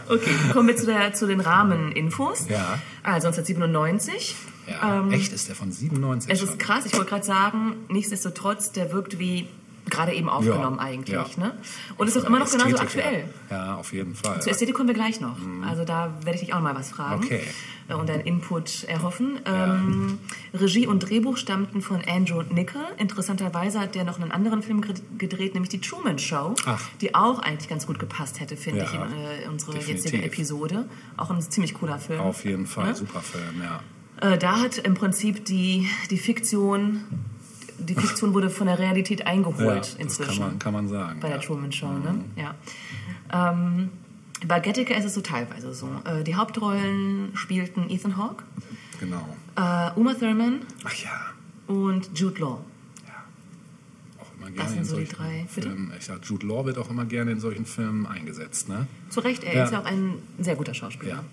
S2: Okay, kommen wir zu, der, zu den Rahmeninfos.
S3: Ja.
S2: Also 1997.
S3: Ja,
S2: Ähm,
S3: echt ist der von 97
S2: Es
S3: schon.
S2: ist krass, ich wollte gerade sagen, nichtsdestotrotz, der wirkt wie gerade eben aufgenommen
S3: Ja,
S2: eigentlich.
S3: ja.
S2: Ne? Und ist auch immer noch genauso
S3: Ästhetik her.
S2: aktuell.
S3: Ja, auf jeden Fall.
S2: Zur Ästhetik kommen wir gleich noch. Also da werde ich dich auch noch mal was fragen
S3: Okay.
S2: äh, und deinen Input erhoffen. Ähm, Regie und Drehbuch stammten von Andrew Nickel. Interessanterweise hat der noch einen anderen Film ged- gedreht, nämlich die Truman Show,
S3: Ach.
S2: die auch eigentlich ganz gut gepasst hätte, finde
S3: Ja,
S2: ich, in äh, unsere
S3: definitiv.
S2: jetzige Episode. Auch ein ziemlich cooler Film.
S3: Auf jeden Fall,
S2: Ne?
S3: super Film, ja.
S2: Äh, da hat im Prinzip die, die Fiktion, die Fiktion wurde von der Realität
S3: ja
S2: eingeholt
S3: das
S2: inzwischen
S3: kann man, kann man sagen.
S2: bei der
S3: ja.
S2: Truman Show, ne? Ja. Ähm, bei Gattaker ist es so teilweise so. Äh, die Hauptrollen spielten Ethan Hawke,
S3: Genau.
S2: äh, Uma Thurman
S3: Ach ja,
S2: und Jude Law.
S3: auch immer gerne
S2: sind
S3: in
S2: so die drei. Bitte?
S3: Filmen. Ich sag, Jude Law wird auch immer gerne in solchen Filmen eingesetzt, ne?
S2: Zu Recht, er
S3: Ja.
S2: ist ja auch ein sehr guter Schauspieler.
S3: Ja.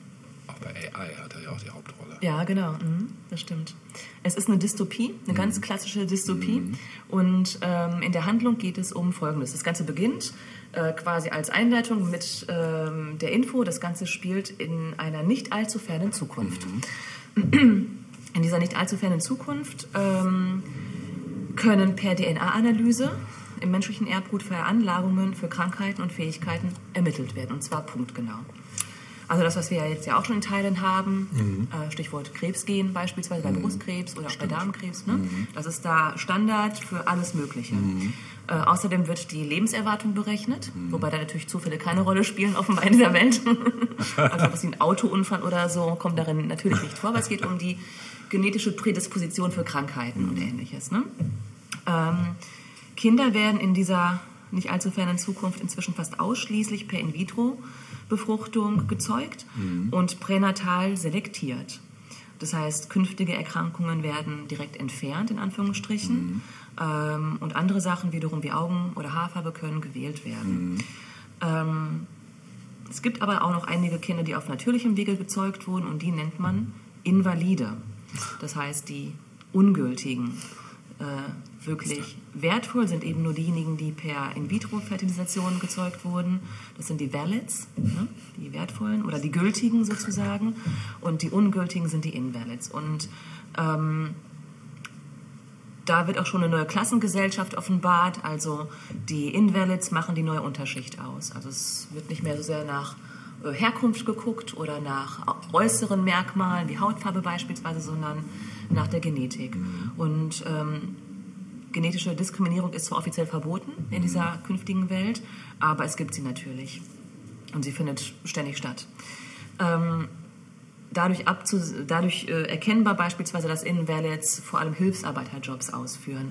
S3: Auch bei AI hat er ja auch die Hauptrolle.
S2: Ja, genau, mhm, das stimmt. Es ist eine Dystopie, eine ganz
S3: Mhm.
S2: klassische Dystopie. Und ähm, in der Handlung geht es um Folgendes. Das Ganze beginnt äh, quasi als Einleitung mit ähm, der Info, das Ganze spielt in einer nicht allzu fernen Zukunft.
S3: Mhm. (clears throat)
S2: In dieser nicht allzu fernen Zukunft ähm, können per DNA-Analyse im menschlichen Erbgut Veranlagungen für Krankheiten und Fähigkeiten ermittelt werden, und zwar punktgenau. Also das, was wir ja jetzt ja auch schon in Teilen haben, äh, Stichwort Krebsgen beispielsweise bei Brustkrebs oder auch bei Darmkrebs, ne? das ist da Standard für alles Mögliche. Äh, außerdem wird die Lebenserwartung berechnet, wobei da natürlich Zufälle keine Rolle spielen, offenbar in dieser Welt. (laughs) also was wie ein Autounfall oder so kommt darin natürlich nicht vor, aber es geht um die genetische Prädisposition für Krankheiten und ähnliches. Ne? Ähm, Kinder werden in dieser nicht allzu fernen Zukunft inzwischen fast ausschließlich per In-vitro-Befruchtung gezeugt und pränatal selektiert. Das heißt, künftige Erkrankungen werden direkt entfernt, in Anführungsstrichen. Ähm, und andere Sachen wiederum wie Augen- oder Haarfarbe können gewählt werden. Ähm, es gibt aber auch noch einige Kinder, die auf natürlichem Wege gezeugt wurden und die nennt man Invalide. Das heißt, die ungültigen. Äh, wirklich wertvoll sind eben nur diejenigen, die per In-vitro-Fertilisation gezeugt wurden. Das sind die Valids, ne? die wertvollen oder die gültigen sozusagen. Und die ungültigen sind die Invalids. Und ähm, da wird auch schon eine neue Klassengesellschaft offenbart. Also die Invalids machen die neue Unterschicht aus. Also es wird nicht mehr so sehr nach äh, Herkunft geguckt oder nach äußeren Merkmalen wie Hautfarbe beispielsweise, sondern nach der Genetik. Und ähm, genetische Diskriminierung ist zwar offiziell verboten in dieser künftigen Welt, aber es gibt sie natürlich. Und sie findet ständig statt. Ähm, dadurch, dadurch äh, erkennbar beispielsweise, dass Invalids vor allem Hilfsarbeiterjobs ausführen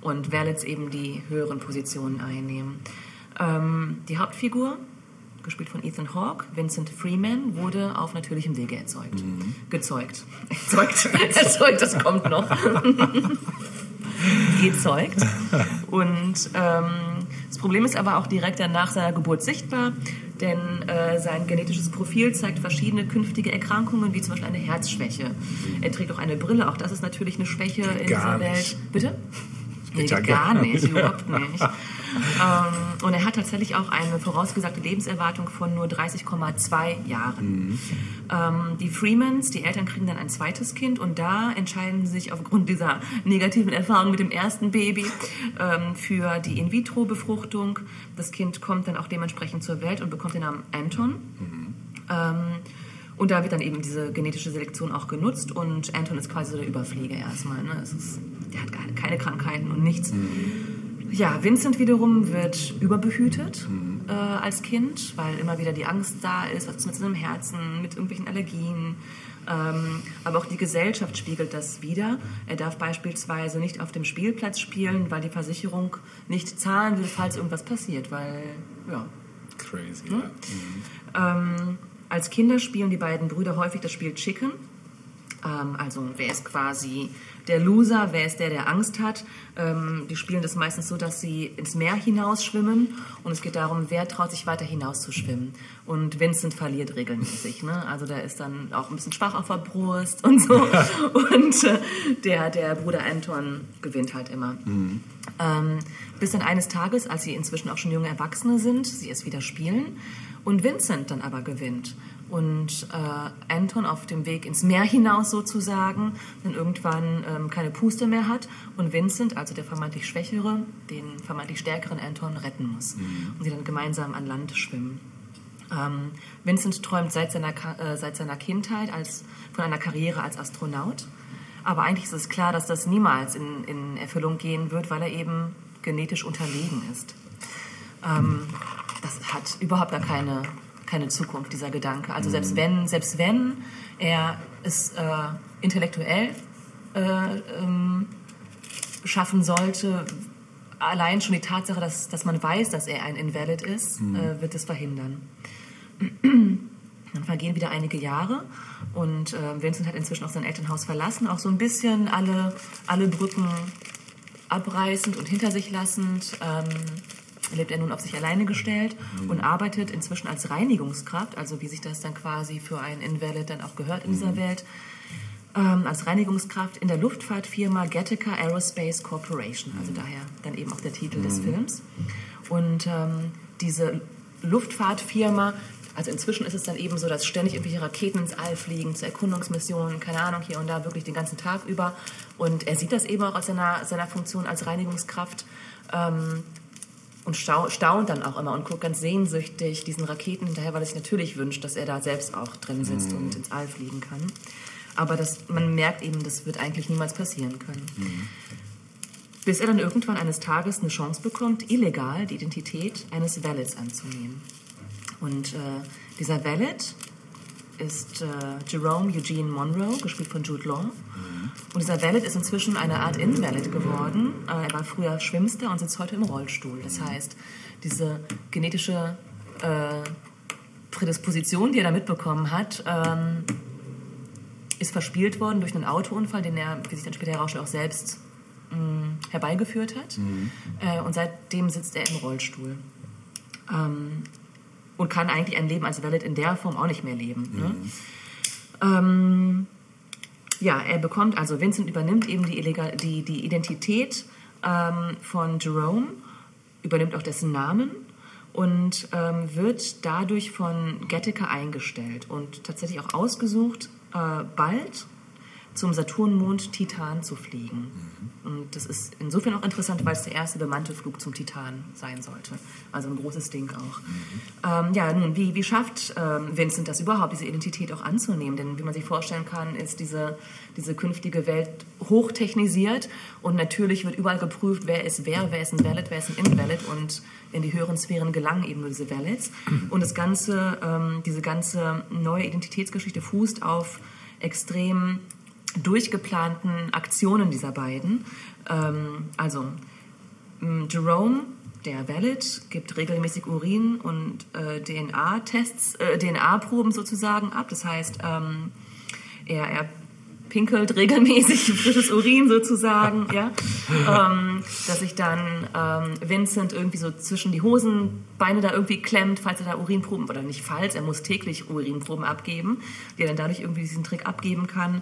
S2: und Valets eben die höheren Positionen einnehmen. Ähm, die Hauptfigur, gespielt von Ethan Hawke, Vincent Freeman, wurde auf natürlichem Wege erzeugt. Gezeugt. (laughs) Erzeugt. erzeugt, (laughs) das kommt noch. (laughs) (laughs) gezeugt. Und ähm, das Problem ist aber auch direkt nach seiner Geburt sichtbar, denn äh, sein genetisches Profil zeigt verschiedene künftige Erkrankungen, wie zum Beispiel eine Herzschwäche. Er trägt auch eine Brille, auch das ist natürlich eine Schwäche in
S3: Gar
S2: dieser
S3: nicht.
S2: Welt. Bitte? (laughs) Nee,
S3: Geht
S2: gar nicht. überhaupt nicht. Ähm, und er hat tatsächlich auch eine vorausgesagte Lebenserwartung von nur 30,2 Jahren. Ähm, die Freemans, die Eltern kriegen dann ein zweites Kind und da entscheiden sie sich aufgrund dieser negativen Erfahrung mit dem ersten Baby ähm, für die In-vitro-Befruchtung. Das Kind kommt dann auch dementsprechend zur Welt und bekommt den Namen Anton. Ähm, und da wird dann eben diese genetische Selektion auch genutzt und Anton ist quasi so der Überflieger erstmal. Ne? Ist, der hat keine Krankheiten und nichts. Ja, Vincent wiederum wird überbehütet äh, als Kind, weil immer wieder die Angst da ist, was ist mit seinem Herzen, mit irgendwelchen Allergien. Ähm, aber auch die Gesellschaft spiegelt das wieder. Er darf beispielsweise nicht auf dem Spielplatz spielen, weil die Versicherung nicht zahlen will, falls irgendwas passiert, weil, ja,
S3: Crazy,
S2: Hm?
S3: ja.
S2: ähm, als Kinder spielen die beiden Brüder häufig das Spiel Chicken. Ähm, also wer ist quasi der Loser, wer ist der, der Angst hat. Ähm, die spielen das meistens so, dass sie ins Meer hinausschwimmen und es geht darum, wer traut sich weiter hinaus zu schwimmen. Und Vincent verliert regelmäßig. Ne? Also der ist dann auch ein bisschen schwach auf der Brust und so. (laughs) und äh, der, der Bruder Anton gewinnt halt immer. Ähm, bis dann eines Tages, als sie inzwischen auch schon junge Erwachsene sind, sie es wieder spielen und Vincent dann aber gewinnt. Und äh, Anton auf dem Weg ins Meer hinaus sozusagen dann irgendwann ähm, keine Puste mehr hat und Vincent, also der vermeintlich Schwächere, den vermeintlich stärkeren Anton retten muss. Und sie dann gemeinsam an Land schwimmen. Ähm, Vincent träumt seit seiner, äh, seit seiner Kindheit als, von einer Karriere als Astronaut. Aber eigentlich ist es klar, dass das niemals in, in Erfüllung gehen wird, weil er eben genetisch unterlegen ist. Ähm, das hat überhaupt gar keine, keine Zukunft, dieser Gedanke. Also selbst wenn, selbst wenn er es äh, intellektuell äh, ähm, schaffen sollte, allein schon die Tatsache, dass, dass man weiß, dass er ein Invalid ist, äh, wird es verhindern. Dann vergehen wieder einige Jahre und äh, Vincent hat inzwischen auch sein Elternhaus verlassen, auch so ein bisschen alle, alle Brücken abreißend und hinter sich lassend. Ähm, lebt er nun auf sich alleine gestellt und arbeitet inzwischen als Reinigungskraft, also wie sich das dann quasi für einen Invalid dann auch gehört in dieser Welt, ähm, als Reinigungskraft in der Luftfahrtfirma Gattaca Aerospace Corporation, also daher dann eben auch der Titel des Films. Und ähm, diese Luftfahrtfirma, also inzwischen ist es dann eben so, dass ständig irgendwelche Raketen ins All fliegen, zu Erkundungsmissionen, keine Ahnung, hier und da, wirklich den ganzen Tag über. Und er sieht das eben auch aus seiner, seiner Funktion als Reinigungskraft. Ähm, und stau staunt dann auch immer und guckt ganz sehnsüchtig diesen Raketen hinterher, weil er sich natürlich wünscht, dass er da selbst auch drin sitzt und ins All fliegen kann. Aber das, man merkt eben, das wird eigentlich niemals passieren können. Bis er dann irgendwann eines Tages eine Chance bekommt, illegal die Identität eines Valids anzunehmen. Und äh, dieser Valid ist äh, Jerome Eugene Monroe, gespielt von Jude Law. Und dieser Valid ist inzwischen eine Art Invalid geworden. Äh, er war früher Schwimmster und sitzt heute im Rollstuhl. Das heißt, diese genetische äh, Prädisposition, die er da mitbekommen hat, ähm, ist verspielt worden durch einen Autounfall, den er, wie sich dann später herausstellt, auch selbst mh, herbeigeführt hat. Äh, und seitdem sitzt er im Rollstuhl. Ähm, und kann eigentlich ein Leben als Valid in der Form auch nicht mehr leben. Ne? Ähm, ja, er bekommt, also Vincent übernimmt eben die, illegal, die, die Identität ähm, von Jerome, übernimmt auch dessen Namen und ähm, wird dadurch von Gattaca eingestellt und tatsächlich auch ausgesucht, äh, bald zum Saturnmond Titan zu fliegen. Und das ist insofern auch interessant, weil es der erste bemannte Flug zum Titan sein sollte. Also ein großes Ding auch. Ähm, ja, nun, wie, wie schafft ähm, Vincent das überhaupt, diese Identität auch anzunehmen? Denn wie man sich vorstellen kann, ist diese, diese künftige Welt hochtechnisiert und natürlich wird überall geprüft, wer ist wer, wer ist ein Valid, wer ist ein Invalid und in die höheren Sphären gelangen eben nur diese Valids. Und das ganze, ähm, diese ganze neue Identitätsgeschichte fußt auf extrem durchgeplanten Aktionen dieser beiden. Ähm, also Jerome, der Valid, gibt regelmäßig Urin und äh, DNA-Tests, äh, DNA-Proben sozusagen ab. Das heißt, ähm, er, er pinkelt regelmäßig (laughs) frisches Urin sozusagen, ja. Ähm, dass sich dann ähm, Vincent irgendwie so zwischen die Hosenbeine da irgendwie klemmt, falls er da Urinproben, oder nicht falls, er muss täglich Urinproben abgeben, die er dann dadurch irgendwie diesen Trick abgeben kann.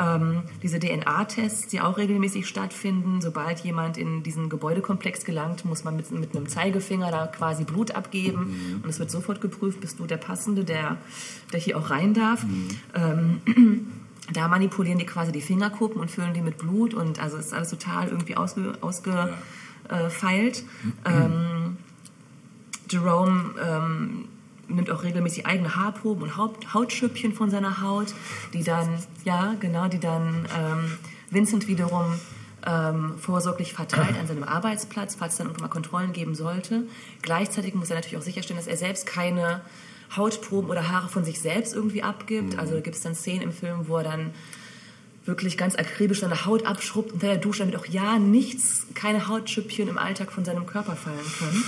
S2: Ähm, diese DNA-Tests, die auch regelmäßig stattfinden, sobald jemand in diesen Gebäudekomplex gelangt, muss man mit, mit einem Zeigefinger da quasi Blut abgeben und es wird sofort geprüft, bist du der Passende, der, der hier auch rein darf. Ähm, (clears throat) da manipulieren die quasi die Fingerkuppen und füllen die mit Blut und also ist alles total irgendwie ausge, ausgefeilt. Ähm, Jerome ähm, nimmt auch regelmäßig eigene Haarproben und Haut, Hautschüppchen von seiner Haut, die dann, ja, genau, die dann ähm, Vincent wiederum ähm, vorsorglich verteilt an seinem Arbeitsplatz, falls es dann irgendwann mal Kontrollen geben sollte. Gleichzeitig muss er natürlich auch sicherstellen, dass er selbst keine Hautproben oder Haare von sich selbst irgendwie abgibt. Also da gibt es dann Szenen im Film, wo er dann wirklich ganz akribisch seine Haut abschrubbt und der Dusche, damit auch ja nichts, keine Hautschüppchen im Alltag von seinem Körper fallen können.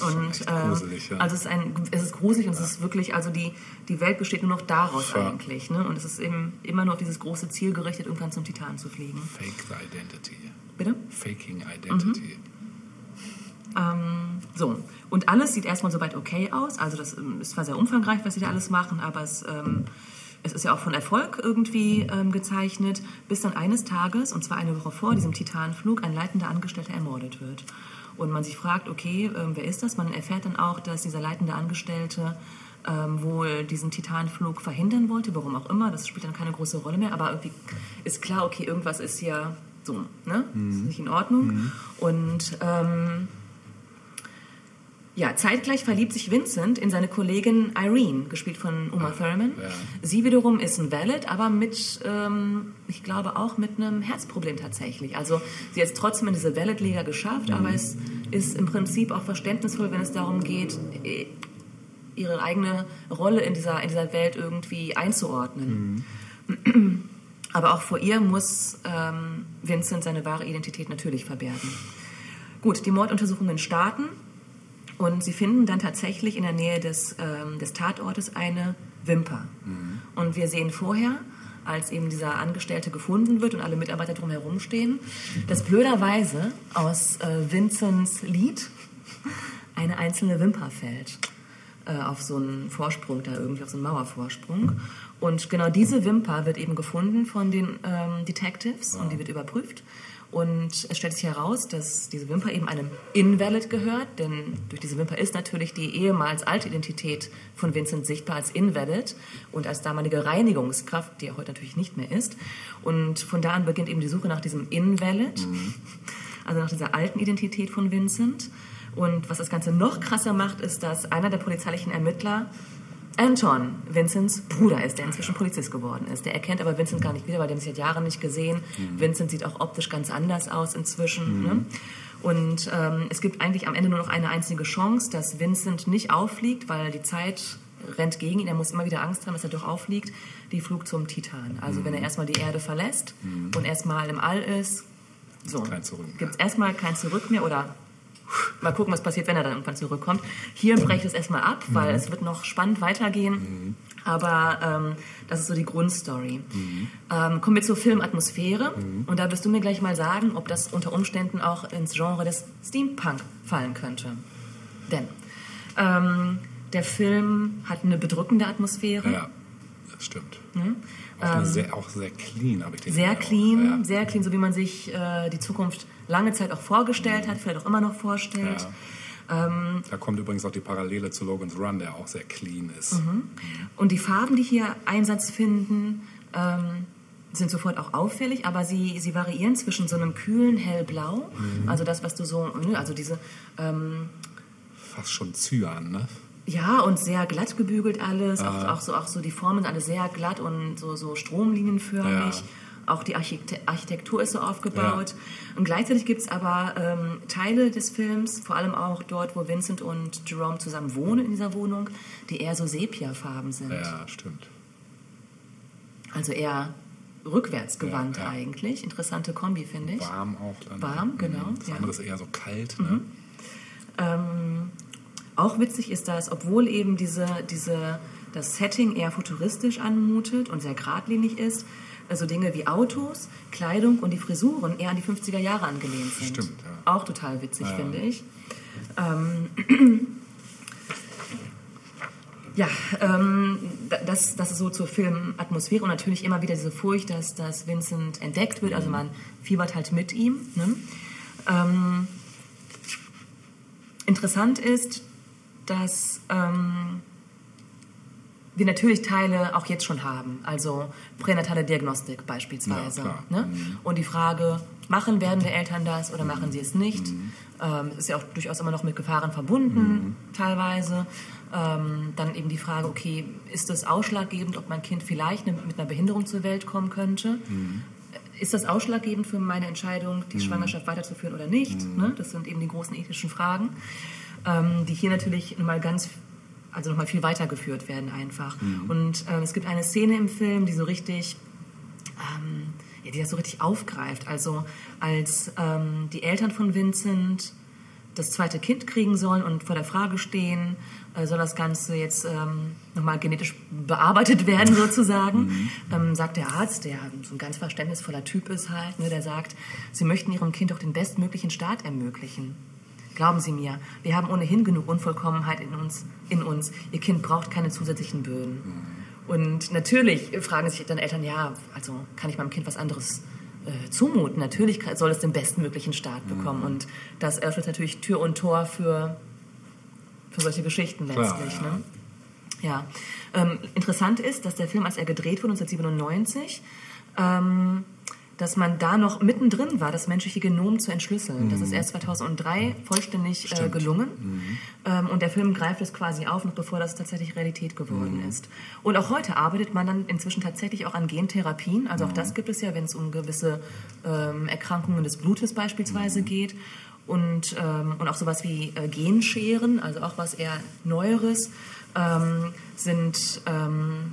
S2: Und ähm,
S3: ja.
S2: also es ist ein, es ist gruselig und es ist wirklich, also die, die Welt besteht nur noch daraus
S3: Ja.
S2: eigentlich. Ne? Und es ist eben immer nur auf dieses große Ziel gerichtet, irgendwann zum Titan zu fliegen.
S3: Fake the identity.
S2: Bitte?
S3: Faking identity.
S2: Ähm, so, und alles sieht erstmal soweit okay aus. Also das ähm, ist zwar sehr umfangreich, was sie da alles machen, aber es, ähm, es ist ja auch von Erfolg irgendwie ähm, gezeichnet, bis dann eines Tages, und zwar eine Woche vor diesem Titanflug, ein leitender Angestellter ermordet wird. Und man sich fragt, okay, ähm, wer ist das? Man erfährt dann auch, dass dieser leitende Angestellte ähm, wohl diesen Titanflug verhindern wollte, warum auch immer. Das spielt dann keine große Rolle mehr, aber irgendwie ist klar, okay, irgendwas ist hier so, ne? Ist nicht in Ordnung. Und ähm, ja, zeitgleich verliebt sich Vincent in seine Kollegin Irene, gespielt von Uma Thurman.
S3: ja.
S2: Sie wiederum ist ein Valid, aber mit, ähm, ich glaube auch mit einem Herzproblem tatsächlich. Also sie hat es trotzdem in diese Valid-Liga geschafft, aber es ist im Prinzip auch verständnisvoll, wenn es darum geht, eh, ihre eigene Rolle in dieser, in dieser Welt irgendwie einzuordnen. Aber auch vor ihr muss ähm, Vincent seine wahre Identität natürlich verbergen. Gut, die Morduntersuchungen starten und sie finden dann tatsächlich in der Nähe des, ähm, des Tatortes eine Wimper. Und wir sehen vorher, als eben dieser Angestellte gefunden wird und alle Mitarbeiter drumherum stehen, dass blöderweise aus äh, Vincents Lied eine einzelne Wimper fällt äh, auf so einen Vorsprung, da irgendwie auf so einen Mauervorsprung. Und genau diese Wimper wird eben gefunden von den ähm, Detectives und die wird überprüft. Und es stellt sich heraus, dass diese Wimper eben einem Invalid gehört, denn durch diese Wimper ist natürlich die ehemals alte Identität von Vincent sichtbar als Invalid und als damalige Reinigungskraft, die er heute natürlich nicht mehr ist. Und von da an beginnt eben die Suche nach diesem Invalid, also nach dieser alten Identität von Vincent. Und was das Ganze noch krasser macht, ist, dass einer der polizeilichen Ermittler Anton Vincents Bruder ist, der inzwischen Polizist geworden ist. Der erkennt aber Vincent gar nicht wieder, weil der sich seit Jahren nicht gesehen. Vincent sieht auch optisch ganz anders aus inzwischen. Ne? Und ähm, es gibt eigentlich am Ende nur noch eine einzige Chance, dass Vincent nicht auffliegt, weil die Zeit rennt gegen ihn. Er muss immer wieder Angst haben, dass er doch auffliegt. Die Flug zum Titan. Also wenn er erstmal die Erde verlässt und erstmal im All ist, so, gibt es erstmal kein Zurück mehr oder mal gucken, was passiert, wenn er dann irgendwann zurückkommt. Hier breche ich es erstmal ab, weil es wird noch spannend weitergehen. Aber ähm, das ist so die Grundstory. Ähm, kommen wir zur Filmatmosphäre. Und da wirst du mir gleich mal sagen, ob das unter Umständen auch ins Genre des Steampunk fallen könnte. Denn ähm, der Film hat eine bedrückende Atmosphäre.
S3: Ja, das stimmt. Auch, eine sehr, auch sehr clean, habe ich den
S2: Mhm. Sehr clean,
S3: Ja.
S2: sehr clean, so wie man sich äh, die Zukunft lange Zeit auch vorgestellt hat, vielleicht auch immer noch vorstellt. Ähm,
S3: Da kommt übrigens auch die Parallele zu Logan's Run, der auch sehr clean ist.
S2: Mhm. Und die Farben, die hier Einsatz finden, ähm, sind sofort auch auffällig, aber sie, sie variieren zwischen so einem kühlen hellblau,
S3: Mhm.
S2: also das, was du so, ne, also diese, ähm,
S3: Fast schon Cyan, ne?
S2: ja, und sehr glatt gebügelt alles, auch, auch, so, auch so die Formen alle sehr glatt und so, so stromlinienförmig.
S3: Ja.
S2: Auch die Archite Architektur ist so aufgebaut. Und gleichzeitig gibt es aber ähm, Teile des Films, vor allem auch dort, wo Vincent und Jerome zusammen wohnen in dieser Wohnung, die eher so Sepiafarben sind.
S3: Ja, stimmt.
S2: Also eher rückwärts gewandt
S3: Ja, ja.
S2: eigentlich. Interessante Kombi, finde ich.
S3: Warm auch dann.
S2: Warm, genau,
S3: Das
S2: ja.
S3: andere ist eher so kalt, ne?
S2: Ähm, auch witzig ist das, obwohl eben diese, diese, das Setting eher futuristisch anmutet und sehr geradlinig ist, also Dinge wie Autos, Kleidung und die Frisuren eher an die 50er Jahre angelehnt sind.
S3: Stimmt, ja.
S2: Auch total witzig,
S3: Ja.
S2: finde ich. Ähm, (clears throat) ja, ähm, da- das, das ist so zur Filmatmosphäre und natürlich immer wieder diese Furcht, dass, dass Vincent entdeckt wird. Also man fiebert halt mit ihm. Ne? Ähm, Interessant ist, dass ähm, wir natürlich Teile auch jetzt schon haben, also pränatale Diagnostik beispielsweise.
S3: Ja,
S2: ne? Und die Frage, machen werdende Eltern das oder machen sie es nicht?
S3: Mhm.
S2: Ähm, es ist ja auch durchaus immer noch mit Gefahren verbunden, teilweise. Ähm, dann eben die Frage, okay, ist es ausschlaggebend, ob mein Kind vielleicht ne- mit einer Behinderung zur Welt kommen könnte?
S3: Mhm.
S2: Ist das ausschlaggebend für meine Entscheidung, die Schwangerschaft weiterzuführen oder nicht? Ne? Das sind eben die großen ethischen Fragen, ähm, die hier natürlich nochmal ganz, also nochmal viel weitergeführt werden einfach. Und ähm, es gibt eine Szene im Film, die so richtig, ähm, ja, die das so richtig aufgreift. Also als ähm, die Eltern von Vincent das zweite Kind kriegen sollen und vor der Frage stehen, äh, soll das Ganze jetzt ähm, nochmal genetisch bearbeitet werden (laughs) sozusagen, ähm, sagt der Arzt, der so ein ganz verständnisvoller Typ ist halt, ne, der sagt, sie möchten ihrem Kind doch den bestmöglichen Start ermöglichen. Glauben Sie mir, wir haben ohnehin genug Unvollkommenheit in uns. In uns. Ihr Kind braucht keine zusätzlichen Böden. Und natürlich fragen sich dann Eltern, ja, also kann ich meinem Kind was anderes äh, zumuten? Natürlich soll es den bestmöglichen Start bekommen. Und das öffnet natürlich Tür und Tor für, für solche Geschichten
S3: Klar,
S2: letztlich.
S3: ja.
S2: Ne? Ja. Ähm, interessant ist, dass der Film, als er gedreht wurde, 1997, ähm, dass man da noch mittendrin war, das menschliche Genom zu entschlüsseln. Das ist erst 2003 vollständig äh,
S3: Mhm. Stimmt. Mhm.
S2: gelungen. Ähm, und der Film greift es quasi auf, noch bevor das tatsächlich Realität geworden
S3: Mhm.
S2: ist. Und auch heute arbeitet man dann inzwischen tatsächlich auch an Gentherapien. Also auch
S3: Mhm.
S2: das gibt es ja, wenn es um gewisse ähm, Erkrankungen des Blutes
S3: Mhm.
S2: beispielsweise geht. Und, ähm, und auch sowas wie äh, Genscheren, also auch was eher Neueres, ähm, sind ähm,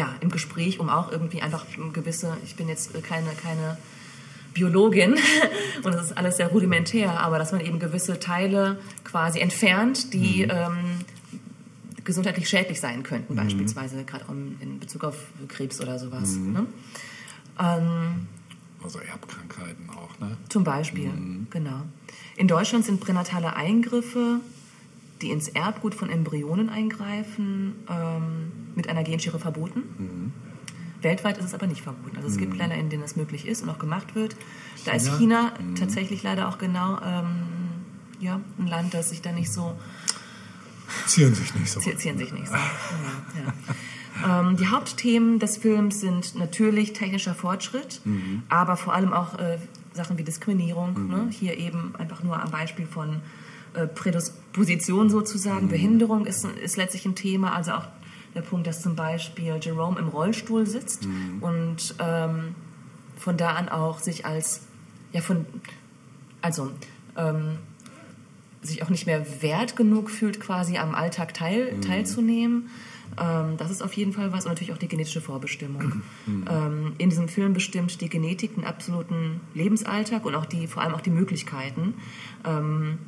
S2: ja, im Gespräch, um auch irgendwie einfach gewisse, ich bin jetzt keine, keine Biologin (laughs) und das ist alles sehr rudimentär, aber dass man eben gewisse Teile quasi entfernt, die ähm, gesundheitlich schädlich sein könnten, beispielsweise gerade in Bezug auf Krebs oder sowas. Ne? Ähm,
S3: Also Erbkrankheiten auch, ne?
S2: zum Beispiel, genau. In Deutschland sind pränatale Eingriffe, die ins Erbgut von Embryonen eingreifen, ähm, mit einer Genschere verboten. Weltweit ist es aber nicht verboten. Also es gibt Länder, in denen es möglich ist und auch gemacht wird. Da ist China tatsächlich leider auch genau ähm, ja, ein Land, das sich da nicht so
S3: Zieren sich nicht so.
S2: zi- ziehen sich nicht so. Genau, ja. ähm, die Hauptthemen des Films sind natürlich technischer Fortschritt, aber vor allem auch äh, Sachen wie Diskriminierung. Ne? Hier eben einfach nur am Beispiel von äh, Prädisposition sozusagen. Behinderung ist, ist letztlich ein Thema, also auch der Punkt, dass zum Beispiel Jerome im Rollstuhl sitzt und ähm, von da an auch sich als, ja von, also ähm, sich auch nicht mehr wert genug fühlt, quasi am Alltag teil, teilzunehmen. Ähm, das ist auf jeden Fall was und natürlich auch die genetische Vorbestimmung. Ähm, in diesem Film bestimmt die Genetik den absoluten Lebensalltag und auch die, vor allem auch die Möglichkeiten. Ähm,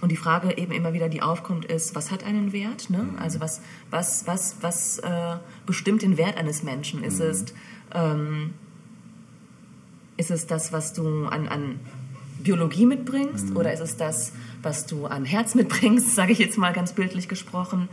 S2: und die Frage eben immer wieder, die aufkommt, ist, was hat einen Wert? Ne? Also was, was, was, was äh, bestimmt den Wert eines Menschen? Ist es ähm, ist es das, was du an, an Biologie mitbringst oder ist es das, was du an Herz mitbringst, (laughs) sage ich jetzt mal ganz bildlich gesprochen?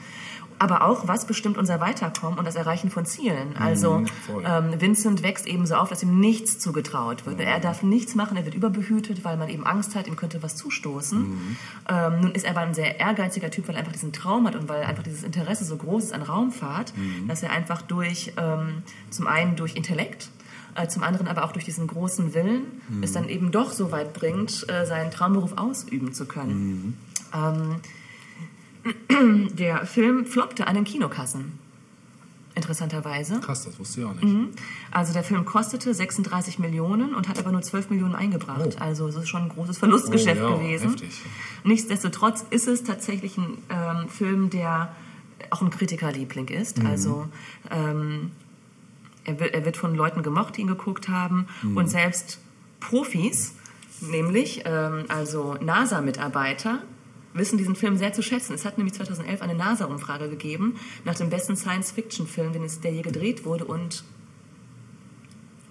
S2: Aber auch, was bestimmt unser Weiterkommen und das Erreichen von Zielen. Also
S3: Mhm,
S2: ähm, Vincent wächst eben so auf, dass ihm nichts zugetraut wird. Er darf nichts machen, er wird überbehütet, weil man eben Angst hat, ihm könnte was zustoßen.
S3: Mhm.
S2: Ähm, nun ist er aber ein sehr ehrgeiziger Typ, weil er einfach diesen Traum hat und weil einfach dieses Interesse so groß ist an Raumfahrt,
S3: Mhm.
S2: dass er einfach durch, ähm, zum einen durch Intellekt, äh, zum anderen aber auch durch diesen großen Willen
S3: Mhm.
S2: es dann eben doch so weit bringt, äh, seinen Traumberuf ausüben zu können. Ähm, (clears throat) der Film floppte an den Kinokassen. Interessanterweise.
S3: Krass, das wusste ich auch nicht.
S2: Mhm. Also der Film kostete 36 Millionen und hat aber nur 12 Millionen eingebracht.
S3: Oh.
S2: Also es ist schon ein großes Verlustgeschäft
S3: Oh, ja,
S2: gewesen.
S3: heftig.
S2: Nichtsdestotrotz ist es tatsächlich ein ähm, Film, der auch ein Kritikerliebling ist.
S3: Mhm.
S2: Also ähm, er, wird, er wird von Leuten gemocht, die ihn geguckt haben.
S3: Mhm.
S2: Und selbst Profis, nämlich ähm, also NASA-Mitarbeiter, wissen diesen Film sehr zu schätzen. Es hat nämlich 2011 eine NASA-Umfrage gegeben nach dem besten Science-Fiction-Film, den es, der je gedreht wurde. Und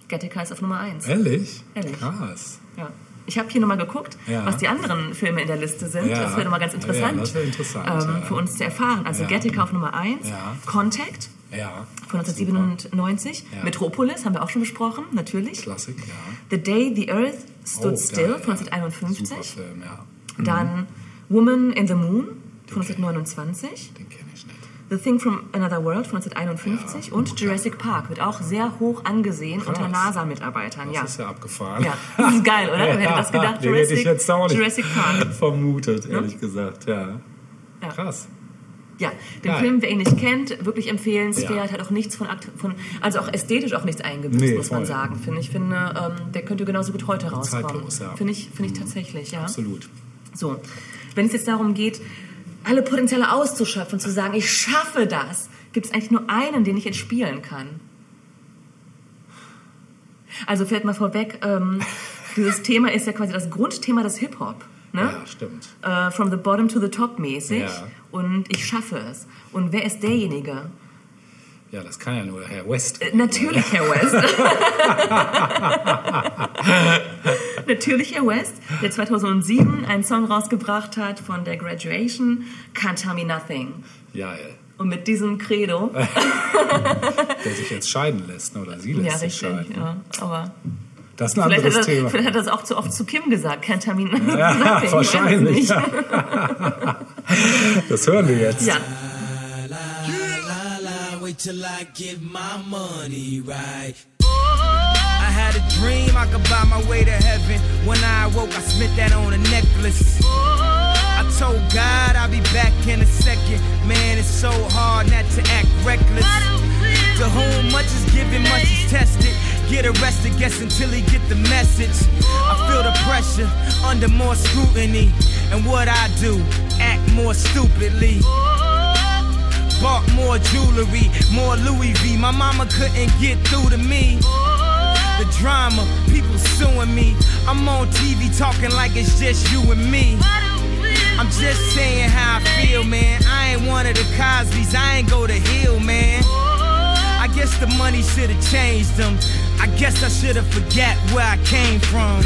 S2: Gattaca ist auf Nummer 1.
S3: Ehrlich?
S2: Ehrlich.
S3: Krass.
S2: Ja. Ich habe hier nochmal geguckt,
S3: Ja.
S2: was die anderen Filme in der Liste sind.
S3: Ja.
S2: Das wäre nochmal ganz
S3: Ja,
S2: interessant,
S3: das wäre interessant,
S2: ähm,
S3: ja.
S2: für uns zu erfahren. Also
S3: Ja.
S2: Gattaca auf Nummer 1,
S3: Ja.
S2: Contact
S3: Ja.
S2: von 1997,
S3: Ja.
S2: Metropolis haben wir auch schon besprochen, natürlich.
S3: Klassik, ja.
S2: The Day the Earth Stood
S3: Oh,
S2: Still von
S3: ja.
S2: 1951.
S3: Super Film, ja.
S2: Dann Woman in the Moon von 1929.
S3: Den kenne ich nicht.
S2: The Thing from Another World von 1951 und Jurassic Park wird auch sehr hoch angesehen
S3: Krass.
S2: unter NASA-Mitarbeitern.
S3: Das
S2: Ja.
S3: ist ja abgefahren.
S2: ja, das ist geil, oder? Wer hätte (laughs) das gedacht?
S3: Den hätte ich jetzt auch nicht
S2: Jurassic Park. (laughs)
S3: vermutet, ehrlich gesagt. Ja.
S2: Ja.
S3: Krass.
S2: Ja, den
S3: Geil.
S2: Film, wer ihn nicht kennt, wirklich empfehlenswert,
S3: Ja.
S2: hat auch nichts von, von also auch ästhetisch auch nichts eingebüßt,
S3: Nee,
S2: muss man
S3: voll.
S2: sagen. Finde ich, finde, ähm, der könnte genauso gut heute rauskommen.
S3: Zeitlos, ja.
S2: Finde ich, finde ich tatsächlich, ja.
S3: Absolut.
S2: So, wenn es jetzt darum geht, alle Potenziale auszuschöpfen, zu sagen, ich schaffe das, gibt es eigentlich nur einen, den ich jetzt spielen kann. Also vielleicht mal vorweg, ähm, (laughs) dieses Thema ist ja quasi das Grundthema des Hip-Hop. Ne?
S3: Ja, stimmt.
S2: äh, from the bottom to the top mäßig
S3: Ja.
S2: und ich schaffe es. Und wer ist derjenige?
S3: Ja, das kann ja nur Herr West.
S2: Äh, Natürlich Herr West. (laughs) Natürlich Herr West, der 2007 einen Song rausgebracht hat von der Graduation, Can't Tell Me Nothing.
S3: Geil.
S2: Und mit diesem Credo, (laughs)
S3: Der sich jetzt scheiden lässt, ne? oder sie lässt
S2: ja
S3: sich
S2: richtig,
S3: scheiden.
S2: ja, aber
S3: Das ist ein
S2: vielleicht hat,
S3: anderes
S2: er,
S3: Thema.
S2: vielleicht hat er das auch zu oft zu Kim gesagt, Can't Tell Me Nothing.
S3: Ja, wahrscheinlich. (laughs) Das hören wir jetzt.
S2: Ja,
S5: wait till I get my money right. I had a dream I could buy my way to heaven. When I awoke, I spent that on a necklace. I told God I'll be back in a second. Man, it's so hard not to act reckless. To whom much is given, much is tested. Get arrested, guess until he get the message. I feel the pressure under more scrutiny. And what I do, act more stupidly. Bought more jewelry, more Louis V. My mama couldn't get through to me. The drama, people suing me. I'm on TV talking like it's just you and me. I'm just saying how I feel, man. I ain't one of the Cosby's, I ain't go to Hill, man. I guess the money should have changed them. I guess I should have forget where I came from.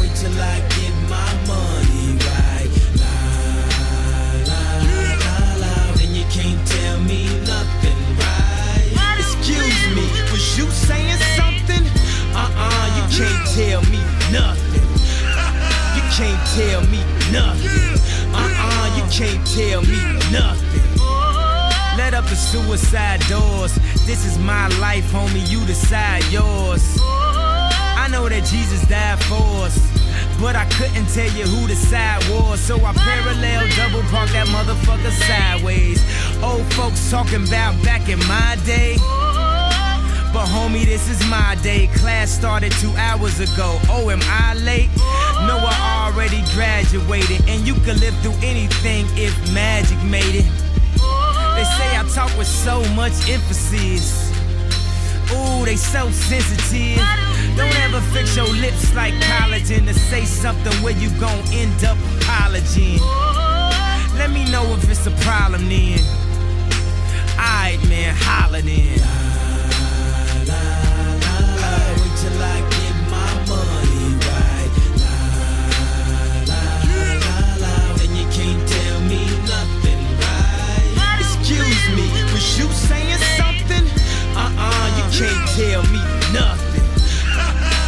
S5: Wait till I you saying something? Uh-uh, you can't tell me nothing. You can't tell me nothing. Uh-uh, you can't tell me nothing. Let up the suicide doors. This is my life, homie. You decide yours. I know that Jesus died for us. But I couldn't tell you who the side was. So I parallel double park that motherfucker sideways. Old folks talking about back in my is my day. Class started two hours ago. Oh, am I late? No, I already graduated. And you can live through anything if magic made it. They say I talk with so much emphasis. Ooh, they so sensitive. Don't ever fix your lips like collagen to say something where you gon' end up apologizing. Let me know if it's a problem then. Alright, man, holla then. Wait was you saying something? Uh-uh, you can't tell me nothing.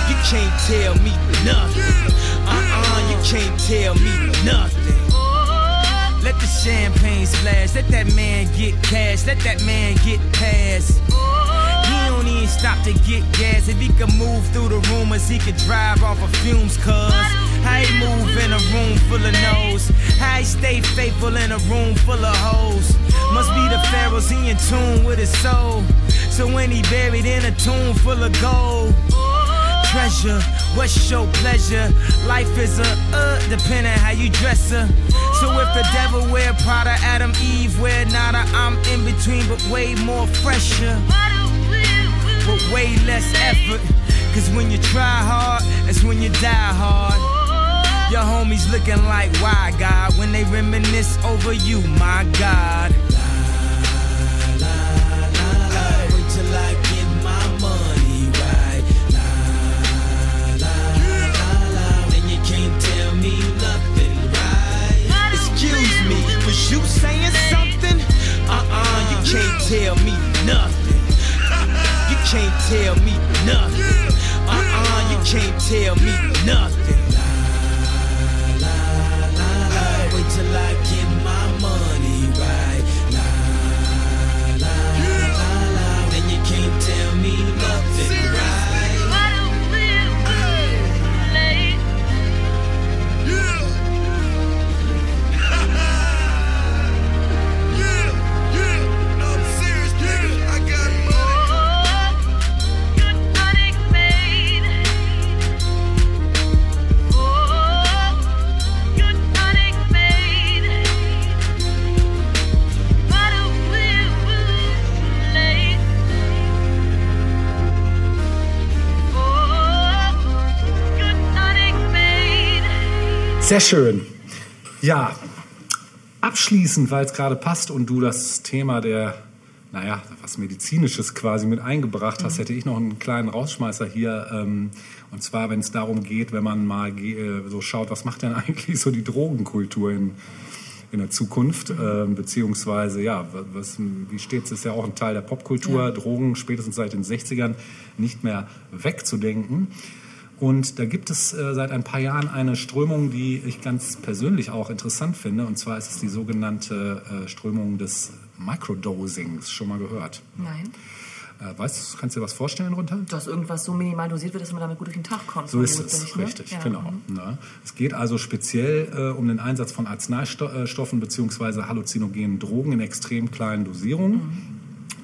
S5: You can't tell me nothing. Uh-uh, you can't tell me nothing. Let the champagne splash, let that man get cash, let that man get past. He don't even stop to get gas. If he could move through the rumors, he could drive off of fumes, cuz. I he move in a room full of no's? I stay faithful in a room full of hoes? Must be the pharaohs, he in tune with his soul. So when he buried in a tomb full of gold. Treasure, what's your pleasure? Life is a uh, depending how you dress her. So if the devil wear Prada, Adam, Eve wear nada, I'm in between, but way more fresher but way less effort. Cause when you try hard, that's when you die hard. Your homies looking like why God when they reminisce over you, my God. You saying something? Uh-uh, you can't tell me nothing. You can't tell me nothing. Uh-uh, you can't tell me nothing. La la la Wait till I get
S3: Sehr schön. Ja, abschließend, weil es gerade passt und du das Thema der, naja, was Medizinisches quasi mit eingebracht hast, hätte ich noch einen kleinen Rausschmeißer hier. Ähm, und zwar, wenn es darum geht, wenn man mal äh, so schaut, was macht denn (laughs) eigentlich so die Drogenkultur in, in der Zukunft, ähm, beziehungsweise, ja, was, wie steht es, ist ja auch ein Teil der Popkultur,
S2: Ja.
S3: Drogen spätestens seit den 60ern nicht mehr wegzudenken. Und da gibt es äh, seit ein paar Jahren eine Strömung, die ich ganz persönlich auch interessant finde. Und zwar ist es die sogenannte äh, Strömung des Microdosings. Schon mal gehört?
S2: Nein.
S3: Äh, weißt du, kannst du dir was vorstellen runter?
S2: Dass irgendwas so minimal dosiert wird, dass man damit gut durch den Tag kommt.
S3: So ist es,
S2: ne?
S3: richtig,
S2: Ja.
S3: genau. Ne? Es geht also speziell äh, um den Einsatz von Arzneistoffen bzw. halluzinogenen Drogen in extrem kleinen Dosierungen.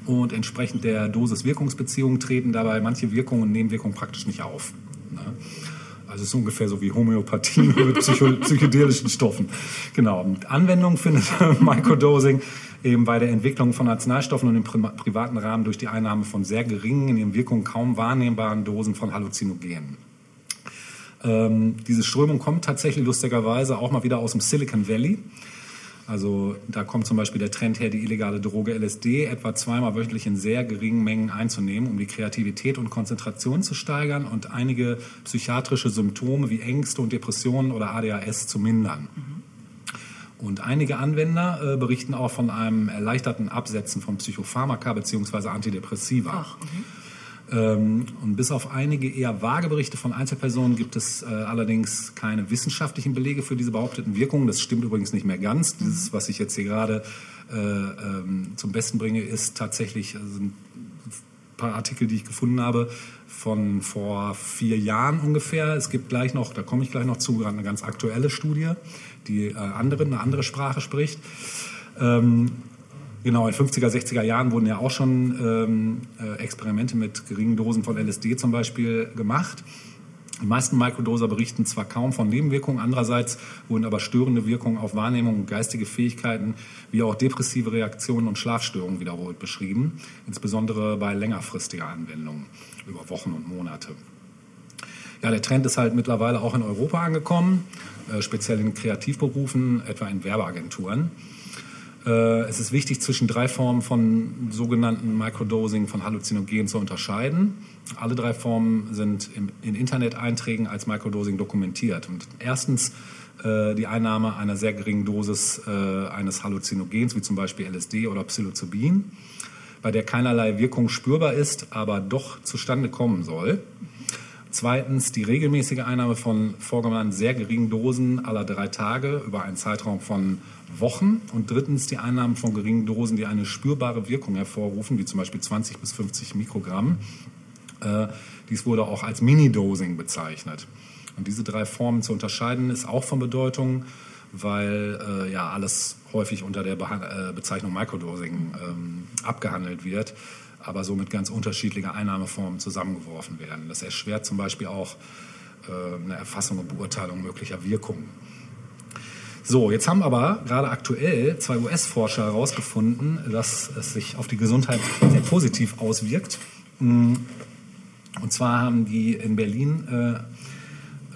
S3: Und entsprechend der Dosis-Wirkungsbeziehung treten dabei manche Wirkungen und Nebenwirkungen praktisch nicht auf. Ne? Also es ist ungefähr so wie Homöopathie (laughs) mit Psycho psychedelischen Stoffen. Genau. Und Anwendung findet (laughs) Microdosing eben bei der Entwicklung von Arzneistoffen und im pri privaten Rahmen durch die Einnahme von sehr geringen, in ihren Wirkungen kaum wahrnehmbaren Dosen von Halluzinogenen. Ähm, diese Strömung kommt tatsächlich lustigerweise auch mal wieder aus dem Silicon Valley. Also da kommt zum Beispiel der Trend her, die illegale Droge LSD etwa zweimal wöchentlich in sehr geringen Mengen einzunehmen, um die Kreativität und Konzentration zu steigern und einige psychiatrische Symptome wie Ängste und Depressionen oder ADHS zu mindern. Und einige Anwender äh, berichten auch von einem erleichterten Absetzen von Psychopharmaka bzw. Antidepressiva.
S2: Ach, mhm.
S3: Ähm, und bis auf einige eher vage Berichte von Einzelpersonen gibt es äh, allerdings keine wissenschaftlichen Belege für diese behaupteten Wirkungen. Das stimmt übrigens nicht mehr ganz. Dieses, was ich jetzt hier gerade äh, ähm, zum Besten bringe, ist tatsächlich also ein paar Artikel, die ich gefunden habe, von vor vier Jahren ungefähr. Es gibt gleich noch, da komme ich gleich noch zu, gerade eine ganz aktuelle Studie, die äh, andere, eine andere Sprache spricht. Ähm, Genau, in 50er, 60er Jahren wurden ja auch schon ähm, äh, Experimente mit geringen Dosen von LSD zum Beispiel gemacht. Die meisten Mikrodoser berichten zwar kaum von Nebenwirkungen, andererseits wurden aber störende Wirkungen auf Wahrnehmung und geistige Fähigkeiten wie auch depressive Reaktionen und Schlafstörungen wiederholt beschrieben, insbesondere bei längerfristiger Anwendung über Wochen und Monate. Ja, der Trend ist halt mittlerweile auch in Europa angekommen, äh, speziell in Kreativberufen, etwa in Werbeagenturen. Äh, Es ist wichtig, zwischen drei Formen von sogenannten Microdosing von Halluzinogenen zu unterscheiden. Alle drei Formen sind in Internet-Einträgen als Microdosing dokumentiert. Und erstens äh, die Einnahme einer sehr geringen Dosis äh, eines Halluzinogens, wie zum Beispiel LSD oder Psilocybin, bei der keinerlei Wirkung spürbar ist, aber doch zustande kommen soll. Zweitens die regelmäßige Einnahme von vorgenannten sehr geringen Dosen aller drei Tage über einen Zeitraum von Wochen. Und drittens die Einnahme von geringen Dosen, die eine spürbare Wirkung hervorrufen, wie zum Beispiel 20 bis 50 Mikrogramm. Äh, dies wurde auch als Mini-Dosing bezeichnet. Und diese drei Formen zu unterscheiden ist auch von Bedeutung, weil äh, ja alles häufig unter der Beha äh, Bezeichnung Microdosing ähm, abgehandelt wird, aber so mit ganz unterschiedlicher Einnahmeformen zusammengeworfen werden. Das erschwert zum Beispiel auch äh, eine Erfassung und Beurteilung möglicher Wirkungen. So, jetzt haben aber gerade aktuell zwei US-Forscher herausgefunden, dass es sich auf die Gesundheit sehr positiv auswirkt. Mm, Und zwar haben die in Berlin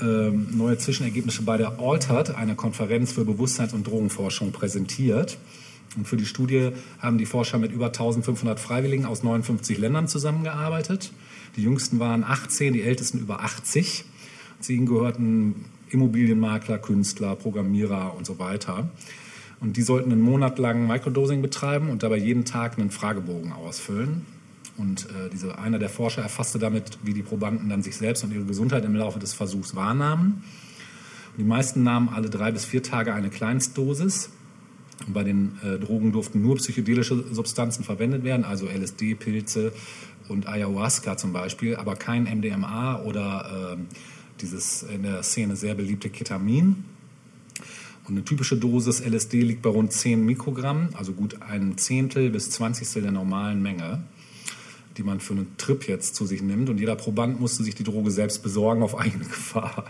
S3: äh, ähm, neue Zwischenergebnisse bei der Altered, einer Konferenz für Bewusstseins- und Drogenforschung, präsentiert. Und für die Studie haben die Forscher mit über 1500 Freiwilligen aus 59 Ländern zusammengearbeitet. Die jüngsten waren 18, die ältesten über 80. Zu ihnen gehörten Immobilienmakler, Künstler, Programmierer und so weiter. Und die sollten einen Monat lang Microdosing betreiben und dabei jeden Tag einen Fragebogen ausfüllen. Und äh, diese, einer der Forscher erfasste damit, wie die Probanden dann sich selbst und ihre Gesundheit im Laufe des Versuchs wahrnahmen. Und die meisten nahmen alle drei bis vier Tage eine Kleinstdosis. Bei den äh, Drogen durften nur psychedelische Substanzen verwendet werden, also LSD, Pilze und Ayahuasca zum Beispiel, aber kein MDMA oder äh, dieses in der Szene sehr beliebte Ketamin. Und eine typische Dosis LSD liegt bei rund 10 Mikrogramm, also gut ein Zehntel bis Zwanzigstel der normalen Menge, die man für einen Trip jetzt zu sich nimmt. Und jeder Proband musste sich die Droge selbst besorgen auf (laughs) eigene Gefahr.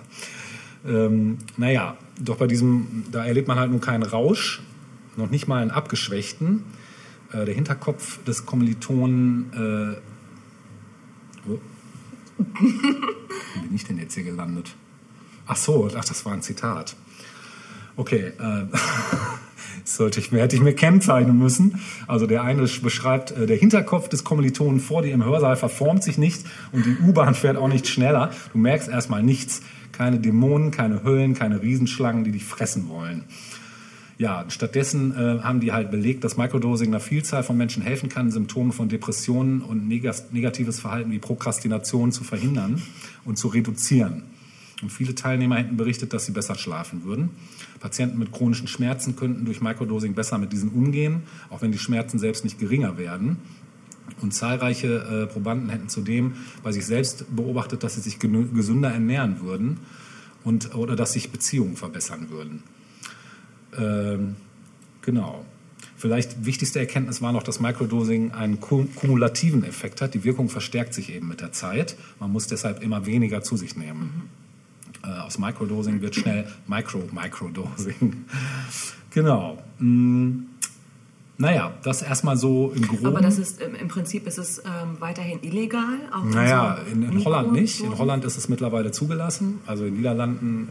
S3: Ähm, naja, doch bei diesem, da erlebt man halt nun keinen Rausch, noch nicht mal einen abgeschwächten. Äh, der Hinterkopf des Kommilitonen. Äh, oh. (laughs) Wie bin ich denn jetzt hier gelandet? Ach so, ach, das war ein Zitat. Okay, äh, (laughs) sollte ich mir, hätte ich mir kennzeichnen müssen. Also der eine beschreibt, äh, der Hinterkopf des Kommilitonen vor dir im Hörsaal verformt sich nicht und die U-Bahn fährt auch nicht schneller. Du merkst erstmal nichts. Keine Dämonen, keine Höllen, keine Riesenschlangen, die dich fressen wollen. Ja, stattdessen äh, haben die halt belegt, dass Microdosing einer Vielzahl von Menschen helfen kann, Symptome von Depressionen und negatives Verhalten wie Prokrastination zu verhindern und zu reduzieren. Und viele Teilnehmer hätten berichtet, dass sie besser schlafen würden. Patienten mit chronischen Schmerzen könnten durch Microdosing besser mit diesen umgehen, auch wenn die Schmerzen selbst nicht geringer werden. Und zahlreiche äh, Probanden hätten zudem bei sich selbst beobachtet, dass sie sich gesünder ernähren würden und, oder dass sich Beziehungen verbessern würden. Ähm, genau. Vielleicht wichtigste Erkenntnis war noch, dass Microdosing einen ku- kumulativen Effekt hat. Die Wirkung verstärkt sich eben mit der Zeit. Man muss deshalb immer weniger zu sich nehmen. Äh, aus Microdosing wird schnell (laughs) Micro-Microdosing. genau. Mm, naja, das erstmal so im Groben.
S2: Aber das ist im Prinzip ist es ähm, weiterhin illegal. Auch
S3: Naja,
S2: so
S3: in, in Holland nicht. In? Holland ist es mittlerweile zugelassen. Also in Niederlanden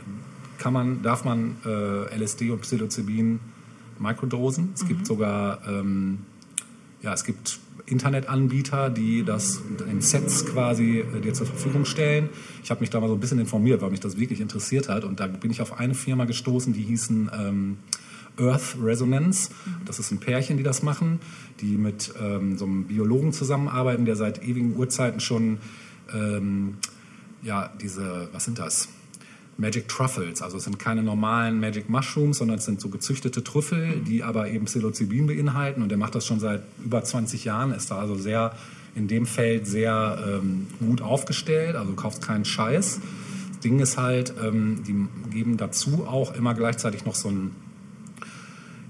S3: kann man, darf man äh, LSD und Psilocybin mikrodosen. Es gibt sogar, ähm, ja, es gibt Internetanbieter, die das in Sets quasi äh, dir zur Verfügung stellen. Ich habe mich da mal so ein bisschen informiert, weil mich das wirklich interessiert hat. Und da bin ich auf eine Firma gestoßen, die hießen ähm, Earth Resonance. Das ist ein Pärchen, die das machen, die mit ähm, so einem Biologen zusammenarbeiten, der seit ewigen Urzeiten schon ähm, ja, diese, was sind das? Magic Truffles, also es sind keine normalen Magic Mushrooms, sondern es sind so gezüchtete Trüffel, die aber eben Psilocybin beinhalten. Und er macht das schon seit über 20 Jahren, ist da also sehr in dem Feld sehr ähm, gut aufgestellt, also du kaufst keinen Scheiß. Das Ding ist halt, ähm, die geben dazu auch immer gleichzeitig noch so ein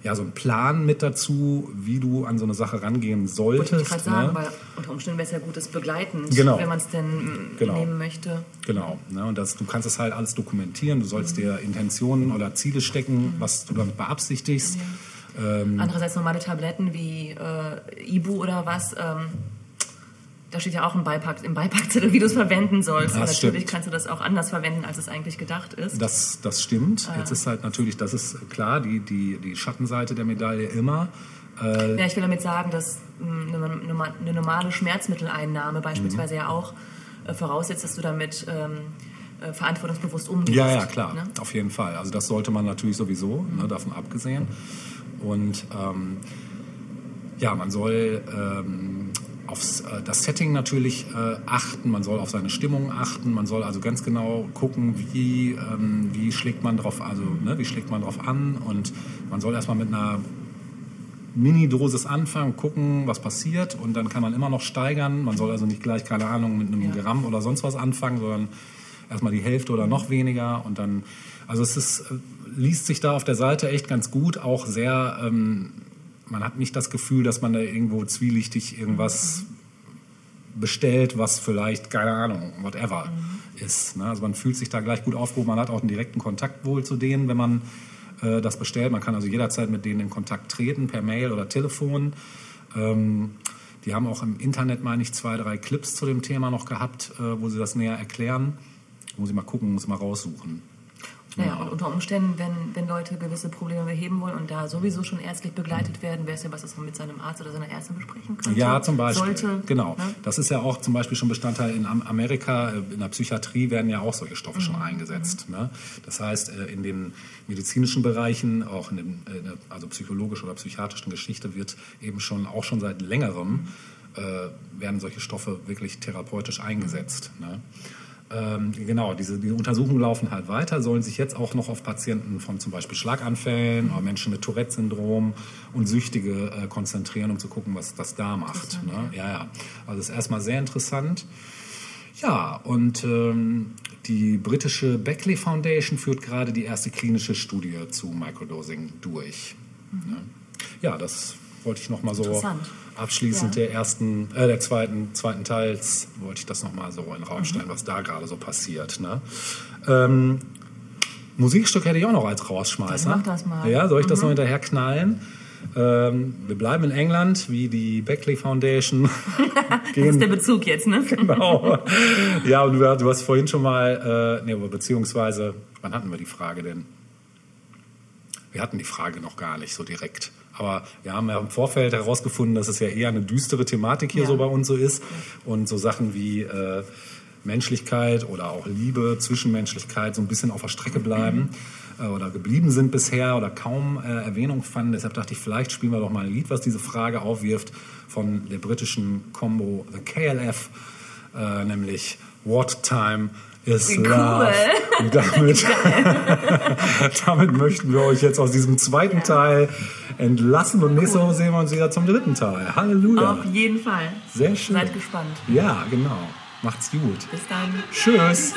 S3: ja, so einen Plan mit dazu, wie du an so eine Sache rangehen solltest.
S2: Wollte ich gerade sagen,
S3: ne?
S2: weil unter Umständen wäre es ja gutes begleitend,
S3: Genau.
S2: wenn man es denn mm,
S3: Genau.
S2: nehmen möchte.
S3: Genau. Ne? Und das, du kannst es halt alles dokumentieren. Du sollst dir Intentionen oder Ziele stecken, was du damit beabsichtigst. Ähm,
S2: Andererseits normale Tabletten wie äh, Ibu oder was, ähm, da steht ja auch im, Beipack, im Beipackzettel, wie du es verwenden sollst.
S3: Das
S2: natürlich
S3: stimmt.
S2: kannst du das auch anders verwenden, als es eigentlich gedacht ist.
S3: Das, das stimmt.
S2: Ah.
S3: Jetzt ist halt natürlich, das ist klar, die, die, die Schattenseite der Medaille immer. Äh,
S2: Ja, ich will damit sagen, dass mh, eine, norma- eine normale Schmerzmitteleinnahme beispielsweise ja auch äh, voraussetzt, dass du damit ähm, äh, verantwortungsbewusst umgehst.
S3: Ja, ja, klar,
S2: Ne?
S3: auf jeden Fall. Also das sollte man natürlich sowieso, ne, davon abgesehen. Und ähm, ja, man soll ähm, aufs äh, das Setting natürlich äh, achten, man soll auf seine Stimmung achten, man soll also ganz genau gucken, wie, ähm, wie schlägt man drauf, also ne, wie schlägt man drauf an. Und man soll erstmal mit einer Mini-Dosis anfangen, gucken, was passiert. Und dann kann man immer noch steigern. Man soll also nicht gleich, keine Ahnung, mit einem Gramm oder sonst was anfangen, sondern erstmal die Hälfte oder noch weniger. Und dann, also es ist, äh, liest sich da auf der Seite echt ganz gut, auch sehr, ähm, man hat nicht das Gefühl, dass man da irgendwo zwielichtig irgendwas bestellt, was vielleicht, keine Ahnung, whatever ist. Ne? Also man fühlt sich da gleich gut aufgehoben, man hat auch einen direkten Kontakt wohl zu denen, wenn man äh, das bestellt. Man kann also jederzeit mit denen in Kontakt treten, per Mail oder Telefon. Ähm, die haben auch im Internet, meine ich, zwei, drei Clips zu dem Thema noch gehabt, äh, wo sie das näher erklären. Muss ich mal gucken, muss ich mal raussuchen.
S2: Naja, und unter Umständen, wenn, wenn Leute gewisse Probleme beheben wollen und da sowieso schon ärztlich begleitet werden, wäre es ja was, das man mit seinem Arzt oder seiner Ärztin besprechen könnte.
S3: Ja, zum Beispiel.
S2: Sollte,
S3: genau.
S2: Ne?
S3: Das ist ja auch zum Beispiel schon Bestandteil in Am- Amerika. äh, In der Psychiatrie werden ja auch solche Stoffe
S2: Mhm.
S3: schon eingesetzt. Ne? Das heißt, äh, in den medizinischen Bereichen, auch in, dem, äh, in der also psychologisch oder psychiatrischen Geschichte, wird eben schon auch schon seit längerem äh, werden solche Stoffe wirklich therapeutisch eingesetzt. Ne? Ähm, genau, diese, die Untersuchungen laufen halt weiter, sollen sich jetzt auch noch auf Patienten von zum Beispiel Schlaganfällen oder Menschen mit Tourette-Syndrom und Süchtige äh, konzentrieren, um zu gucken, was das da macht. Ne? Ja, ja. Also das ist erstmal sehr interessant. Ja, und ähm, die britische Beckley Foundation führt gerade die erste klinische Studie zu Microdosing durch. Ne? Ja, das wollte ich noch mal so
S2: Interessant.
S3: Abschließend
S2: Ja.
S3: der ersten, äh, der zweiten, zweiten Teils wollte ich das noch mal so in den Raum stellen, was da gerade so passiert. Ne? Ähm, Musikstück hätte ich auch noch als Rausschmeißer.
S2: Dann mach das mal.
S3: Ja, soll ich das noch hinterher knallen? Ähm, wir bleiben in England, wie die Beckley Foundation. (laughs)
S2: Das ist der Bezug jetzt, ne?
S3: genau. Ja, und du, du hast vorhin schon mal, äh, nee, beziehungsweise, wann hatten wir die Frage denn? Wir hatten die Frage noch gar nicht so direkt. Aber wir haben ja im Vorfeld herausgefunden, dass es ja eher eine düstere Thematik hier
S2: Ja.
S3: so bei uns so ist. Und so Sachen wie äh, Menschlichkeit oder auch Liebe, Zwischenmenschlichkeit so ein bisschen auf der Strecke bleiben äh, oder geblieben sind bisher oder kaum äh, Erwähnung fanden. Deshalb dachte ich, vielleicht spielen wir doch mal ein Lied, was diese Frage aufwirft von der britischen Combo The KLF, äh, nämlich What Time is
S2: Cool.
S3: Love. Und (laughs) damit, (laughs) damit möchten wir euch jetzt aus diesem zweiten Teil entlassen und nächste Woche sehen wir uns wieder zum dritten Teil. Halleluja.
S2: Auf jeden Fall.
S3: Sehr schön.
S2: Seid gespannt.
S3: Ja, genau. Macht's gut.
S2: Bis dann.
S3: Tschüss.